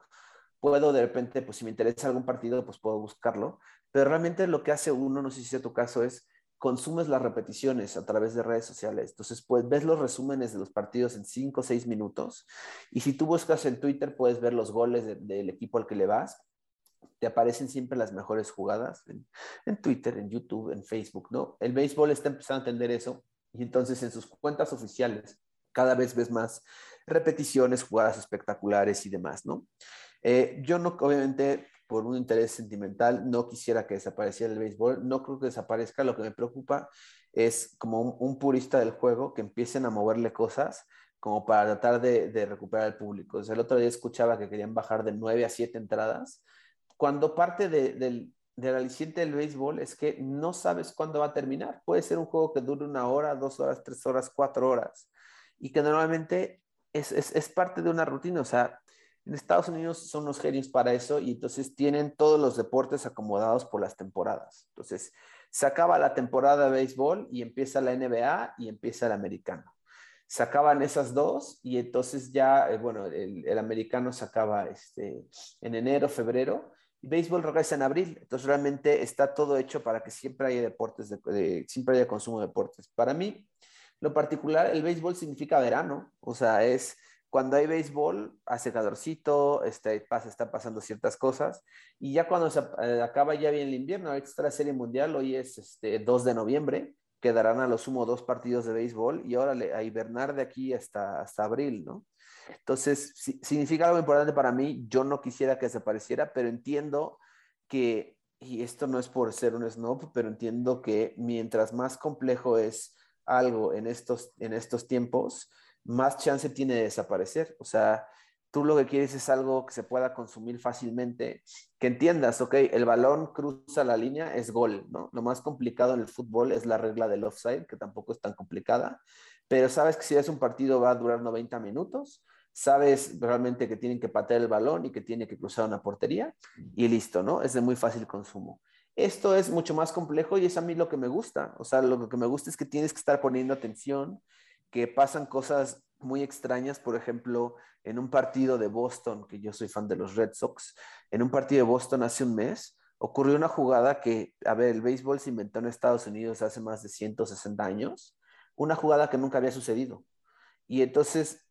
puedo de repente, pues si me interesa algún partido, pues puedo buscarlo pero realmente lo que hace uno, no sé si sea tu caso, es consumes las repeticiones a través de redes sociales. Entonces, pues ves los resúmenes de los partidos en 5 o 6 minutos. Y si tú buscas en Twitter, puedes ver los goles del equipo al que le vas. Te aparecen siempre las mejores jugadas en, Twitter, en YouTube, en Facebook, ¿no? El béisbol está empezando a entender eso. Y entonces en sus cuentas oficiales cada vez ves más repeticiones, jugadas espectaculares y demás, ¿no? Eh, yo no, obviamente, por un interés sentimental, no quisiera que desapareciera el béisbol, no creo que desaparezca, lo que me preocupa es como un, purista del juego que empiecen a moverle cosas como para tratar de, recuperar el público. el otro día escuchaba que querían bajar de 9 a 7 entradas, cuando parte de, del, del aliciente del béisbol es que no sabes cuándo va a terminar. Puede ser un juego que dure una hora, dos horas, tres horas, cuatro horas, y que normalmente es, es, es parte de una rutina. O sea, en Estados Unidos son los genios para eso y entonces tienen todos los deportes acomodados por las temporadas. Entonces, se acaba la temporada de béisbol y empieza la NBA y empieza el americano. Se acaban esas dos y entonces ya, eh, bueno, el, americano se acaba este, en enero, febrero y béisbol regresa en abril. Entonces, realmente está todo hecho para que siempre haya deportes, de, siempre haya consumo de deportes. Para mí, lo particular, el béisbol significa verano, o sea, es cuando hay béisbol, hace calorcito, este, pasa, está pasando ciertas cosas, y ya cuando se eh, acaba ya bien el invierno, ahorita está la Serie Mundial, hoy es este, 2 de noviembre, quedarán a lo sumo dos partidos de béisbol, y ahora a hibernar de aquí hasta, hasta abril, ¿no? Entonces, significa algo importante para mí. Yo no quisiera que desapareciera, pero entiendo que, y esto no es por ser un snob, pero entiendo que mientras más complejo es algo en estos, en estos tiempos, más chance tiene de desaparecer. O sea, tú lo que quieres es algo que se pueda consumir fácilmente, que entiendas, ok, el balón cruza la línea, es gol, ¿no? Lo más complicado en el fútbol es la regla del offside, que tampoco es tan complicada, pero sabes que si es un partido va a durar 90 minutos, sabes realmente que tienen que patear el balón y que tiene que cruzar una portería y listo, ¿no? Es de muy fácil consumo. Esto es mucho más complejo y es a mí lo que me gusta. O sea, lo que me gusta es que tienes que estar poniendo atención, que pasan cosas muy extrañas, por ejemplo, en un partido de Boston, que yo soy fan de los Red Sox, en un partido de Boston hace un mes, ocurrió una jugada que, a ver, el béisbol se inventó en Estados Unidos hace más de 160 años, una jugada que nunca había sucedido. Y entonces,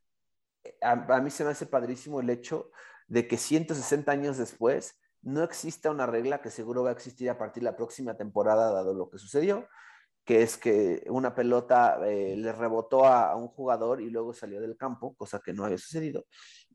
a, mí se me hace padrísimo el hecho de que 160 años después no exista una regla que seguro va a existir a partir de la próxima temporada, dado lo que sucedió, que es que una pelota eh, le rebotó a, un jugador y luego salió del campo, cosa que no había sucedido.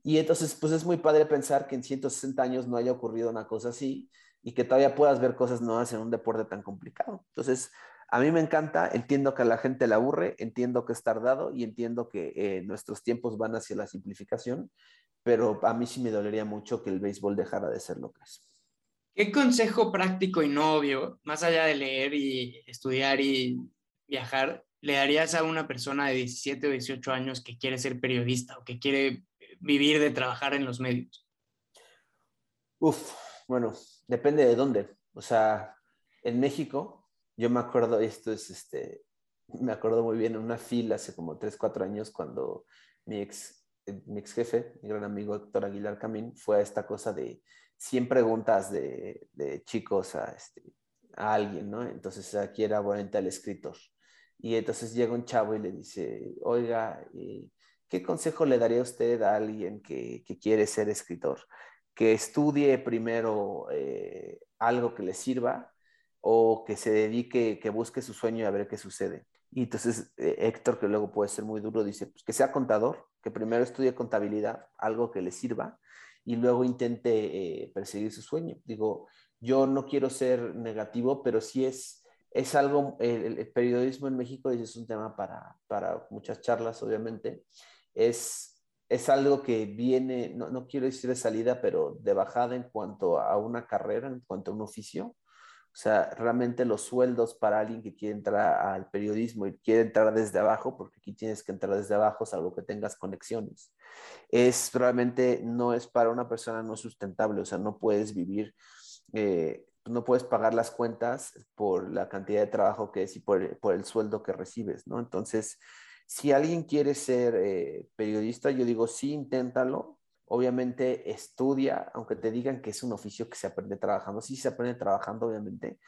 Y entonces, pues es muy padre pensar que en 160 años no haya ocurrido una cosa así y que todavía puedas ver cosas nuevas en un deporte tan complicado. Entonces, a mí me encanta, entiendo que a la gente le aburre, entiendo que es tardado y entiendo que eh, nuestros tiempos van hacia la simplificación, pero a mí sí me dolería mucho que el béisbol dejara de ser lo que es. ¿Qué consejo práctico y novio, más allá de leer y estudiar y viajar, le darías a una persona de 17 o 18 años que quiere ser periodista o que quiere vivir de trabajar en los medios? Uf, bueno, depende de dónde. O sea, en México, yo me acuerdo, esto es este, me acuerdo muy bien en una fila hace como 3, 4 años cuando mi ex, mi ex jefe, mi gran amigo Héctor Aguilar Camín, fue a esta cosa de 100 preguntas de, chicos a, este, a alguien, ¿no? Entonces aquí era obviamente al escritor. Y entonces llega un chavo y le dice, oiga, eh, ¿qué consejo le daría usted a alguien que, quiere ser escritor? Que estudie primero eh, algo que le sirva o que se dedique, que busque su sueño y a ver qué sucede. Y entonces eh, Héctor, que luego puede ser muy duro, dice, pues que sea contador, que primero estudie contabilidad, algo que le sirva, y luego intente eh, perseguir su sueño. Digo, yo no quiero ser negativo, pero sí es, es algo, el, periodismo en México es un tema para, para muchas charlas, obviamente, es, es algo que viene, no, no quiero decir de salida, pero de bajada en cuanto a una carrera, en cuanto a un oficio. O sea, realmente los sueldos para alguien que quiere entrar al periodismo y quiere entrar desde abajo, porque aquí tienes que entrar desde abajo, salvo que tengas conexiones, es realmente no es para una persona no sustentable. O sea, no puedes vivir, eh, no puedes pagar las cuentas por la cantidad de trabajo que es y por, el sueldo que recibes, ¿no? Entonces, si alguien quiere ser eh, periodista, yo digo, sí, inténtalo, obviamente estudia, aunque te digan que es un oficio que se aprende trabajando, sí se aprende trabajando, obviamente,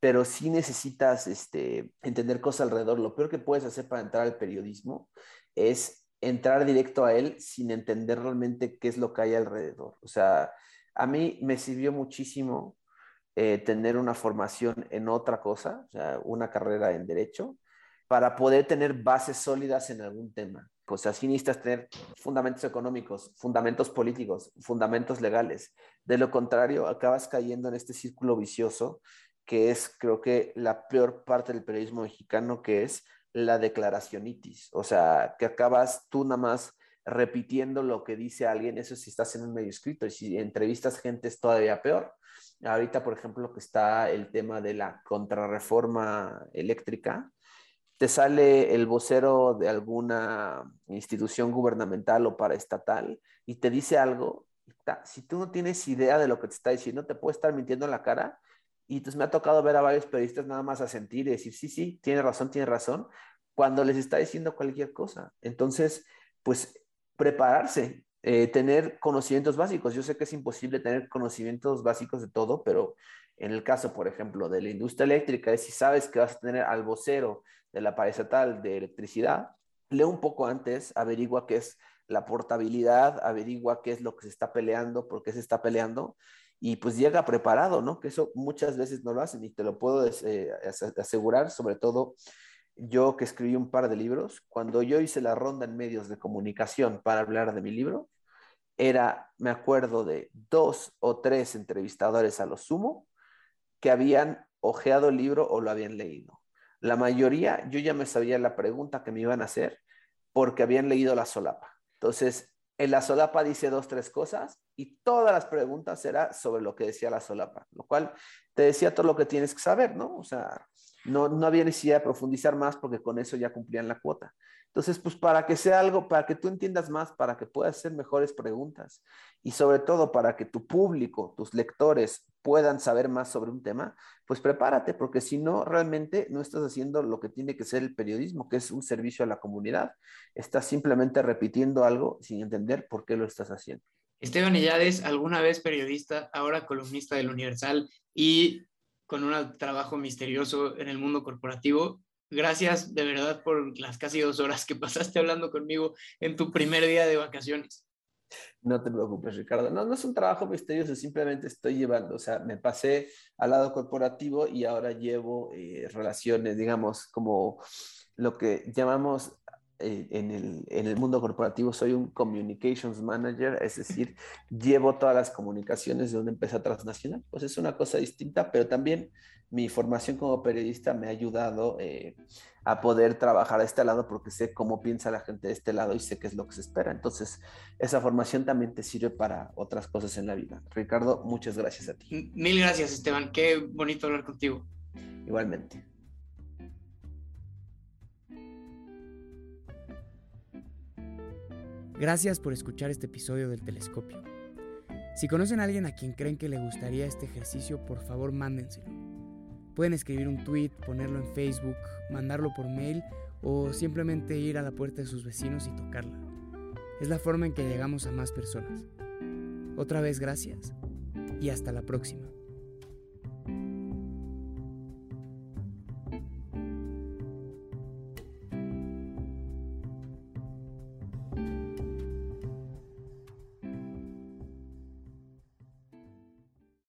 pero sí necesitas este, entender cosas alrededor. Lo peor que puedes hacer para entrar al periodismo es entrar directo a él sin entender realmente qué es lo que hay alrededor. O sea, a mí me sirvió muchísimo eh, tener una formación en otra cosa, o sea, una carrera en derecho, para poder tener bases sólidas en algún tema. O sea, sí necesitas tener fundamentos económicos, fundamentos políticos, fundamentos legales. De lo contrario, acabas cayendo en este círculo vicioso que es, creo que, la peor parte del periodismo mexicano, que es la declaracionitis. O sea, que acabas tú nada más repitiendo lo que dice alguien, eso si estás en un medio escrito, y si entrevistas gente es todavía peor. Ahorita, por ejemplo, que está el tema de la contrarreforma eléctrica, te sale el vocero de alguna institución gubernamental o paraestatal y te dice algo, si tú no tienes idea de lo que te está diciendo, te puede estar mintiendo en la cara. Y entonces me ha tocado ver a varios periodistas nada más a sentir y decir, sí, sí, tiene razón, tiene razón, cuando les está diciendo cualquier cosa. Entonces, pues prepararse, eh, tener conocimientos básicos. Yo sé que es imposible tener conocimientos básicos de todo, pero en el caso, por ejemplo, de la industria eléctrica, es si sabes que vas a tener al vocero de la estatal de electricidad, lee un poco antes, averigua qué es la portabilidad, averigua qué es lo que se está peleando, por qué se está peleando, y pues llega preparado, ¿no? Que eso muchas veces no lo hacen y te lo puedo eh, asegurar, sobre todo yo que escribí un par de libros, cuando yo hice la ronda en medios de comunicación para hablar de mi libro, era, me acuerdo de dos o tres entrevistadores a lo sumo que habían ojeado el libro o lo habían leído. La mayoría, yo ya me sabía la pregunta que me iban a hacer porque habían leído la solapa. Entonces, en la solapa dice dos, tres cosas y todas las preguntas eran sobre lo que decía la solapa, lo cual te decía todo lo que tienes que saber, ¿no? O sea, no, no había necesidad de profundizar más porque con eso ya cumplían la cuota. Entonces, pues para que sea algo, para que tú entiendas más, para que puedas hacer mejores preguntas y sobre todo para que tu público, tus lectores puedan saber más sobre un tema, pues prepárate, porque si no, realmente no estás haciendo lo que tiene que ser el periodismo, que es un servicio a la comunidad. Estás simplemente repitiendo algo sin entender por qué lo estás haciendo. Esteban Illades, alguna vez periodista, ahora columnista del Universal y con un trabajo misterioso en el mundo corporativo, Gracias de verdad por las casi dos horas que pasaste hablando conmigo en tu primer día de vacaciones. No te preocupes, Ricardo. No, no es un trabajo misterioso, simplemente estoy llevando, o sea, me pasé al lado corporativo y ahora llevo eh, relaciones, digamos, como lo que llamamos eh, en, el, en, el, mundo corporativo, soy un communications manager, es decir, llevo todas las comunicaciones de una empresa transnacional. Pues es una cosa distinta, pero también mi formación como periodista me ha ayudado eh, a poder trabajar a este lado porque sé cómo piensa la gente de este lado y sé qué es lo que se espera. Entonces, esa formación también te sirve para otras cosas en la vida. Ricardo, muchas gracias a ti. Mil gracias, Esteban. Qué bonito hablar contigo. Igualmente. Gracias por escuchar este episodio del Telescopio. Si conocen a alguien a quien creen que le gustaría este ejercicio, por favor mándenselo. Pueden escribir un tweet, ponerlo en Facebook, mandarlo por mail o simplemente ir a la puerta de sus vecinos y tocarla. Es la forma en que llegamos a más personas. Otra vez gracias y hasta la próxima.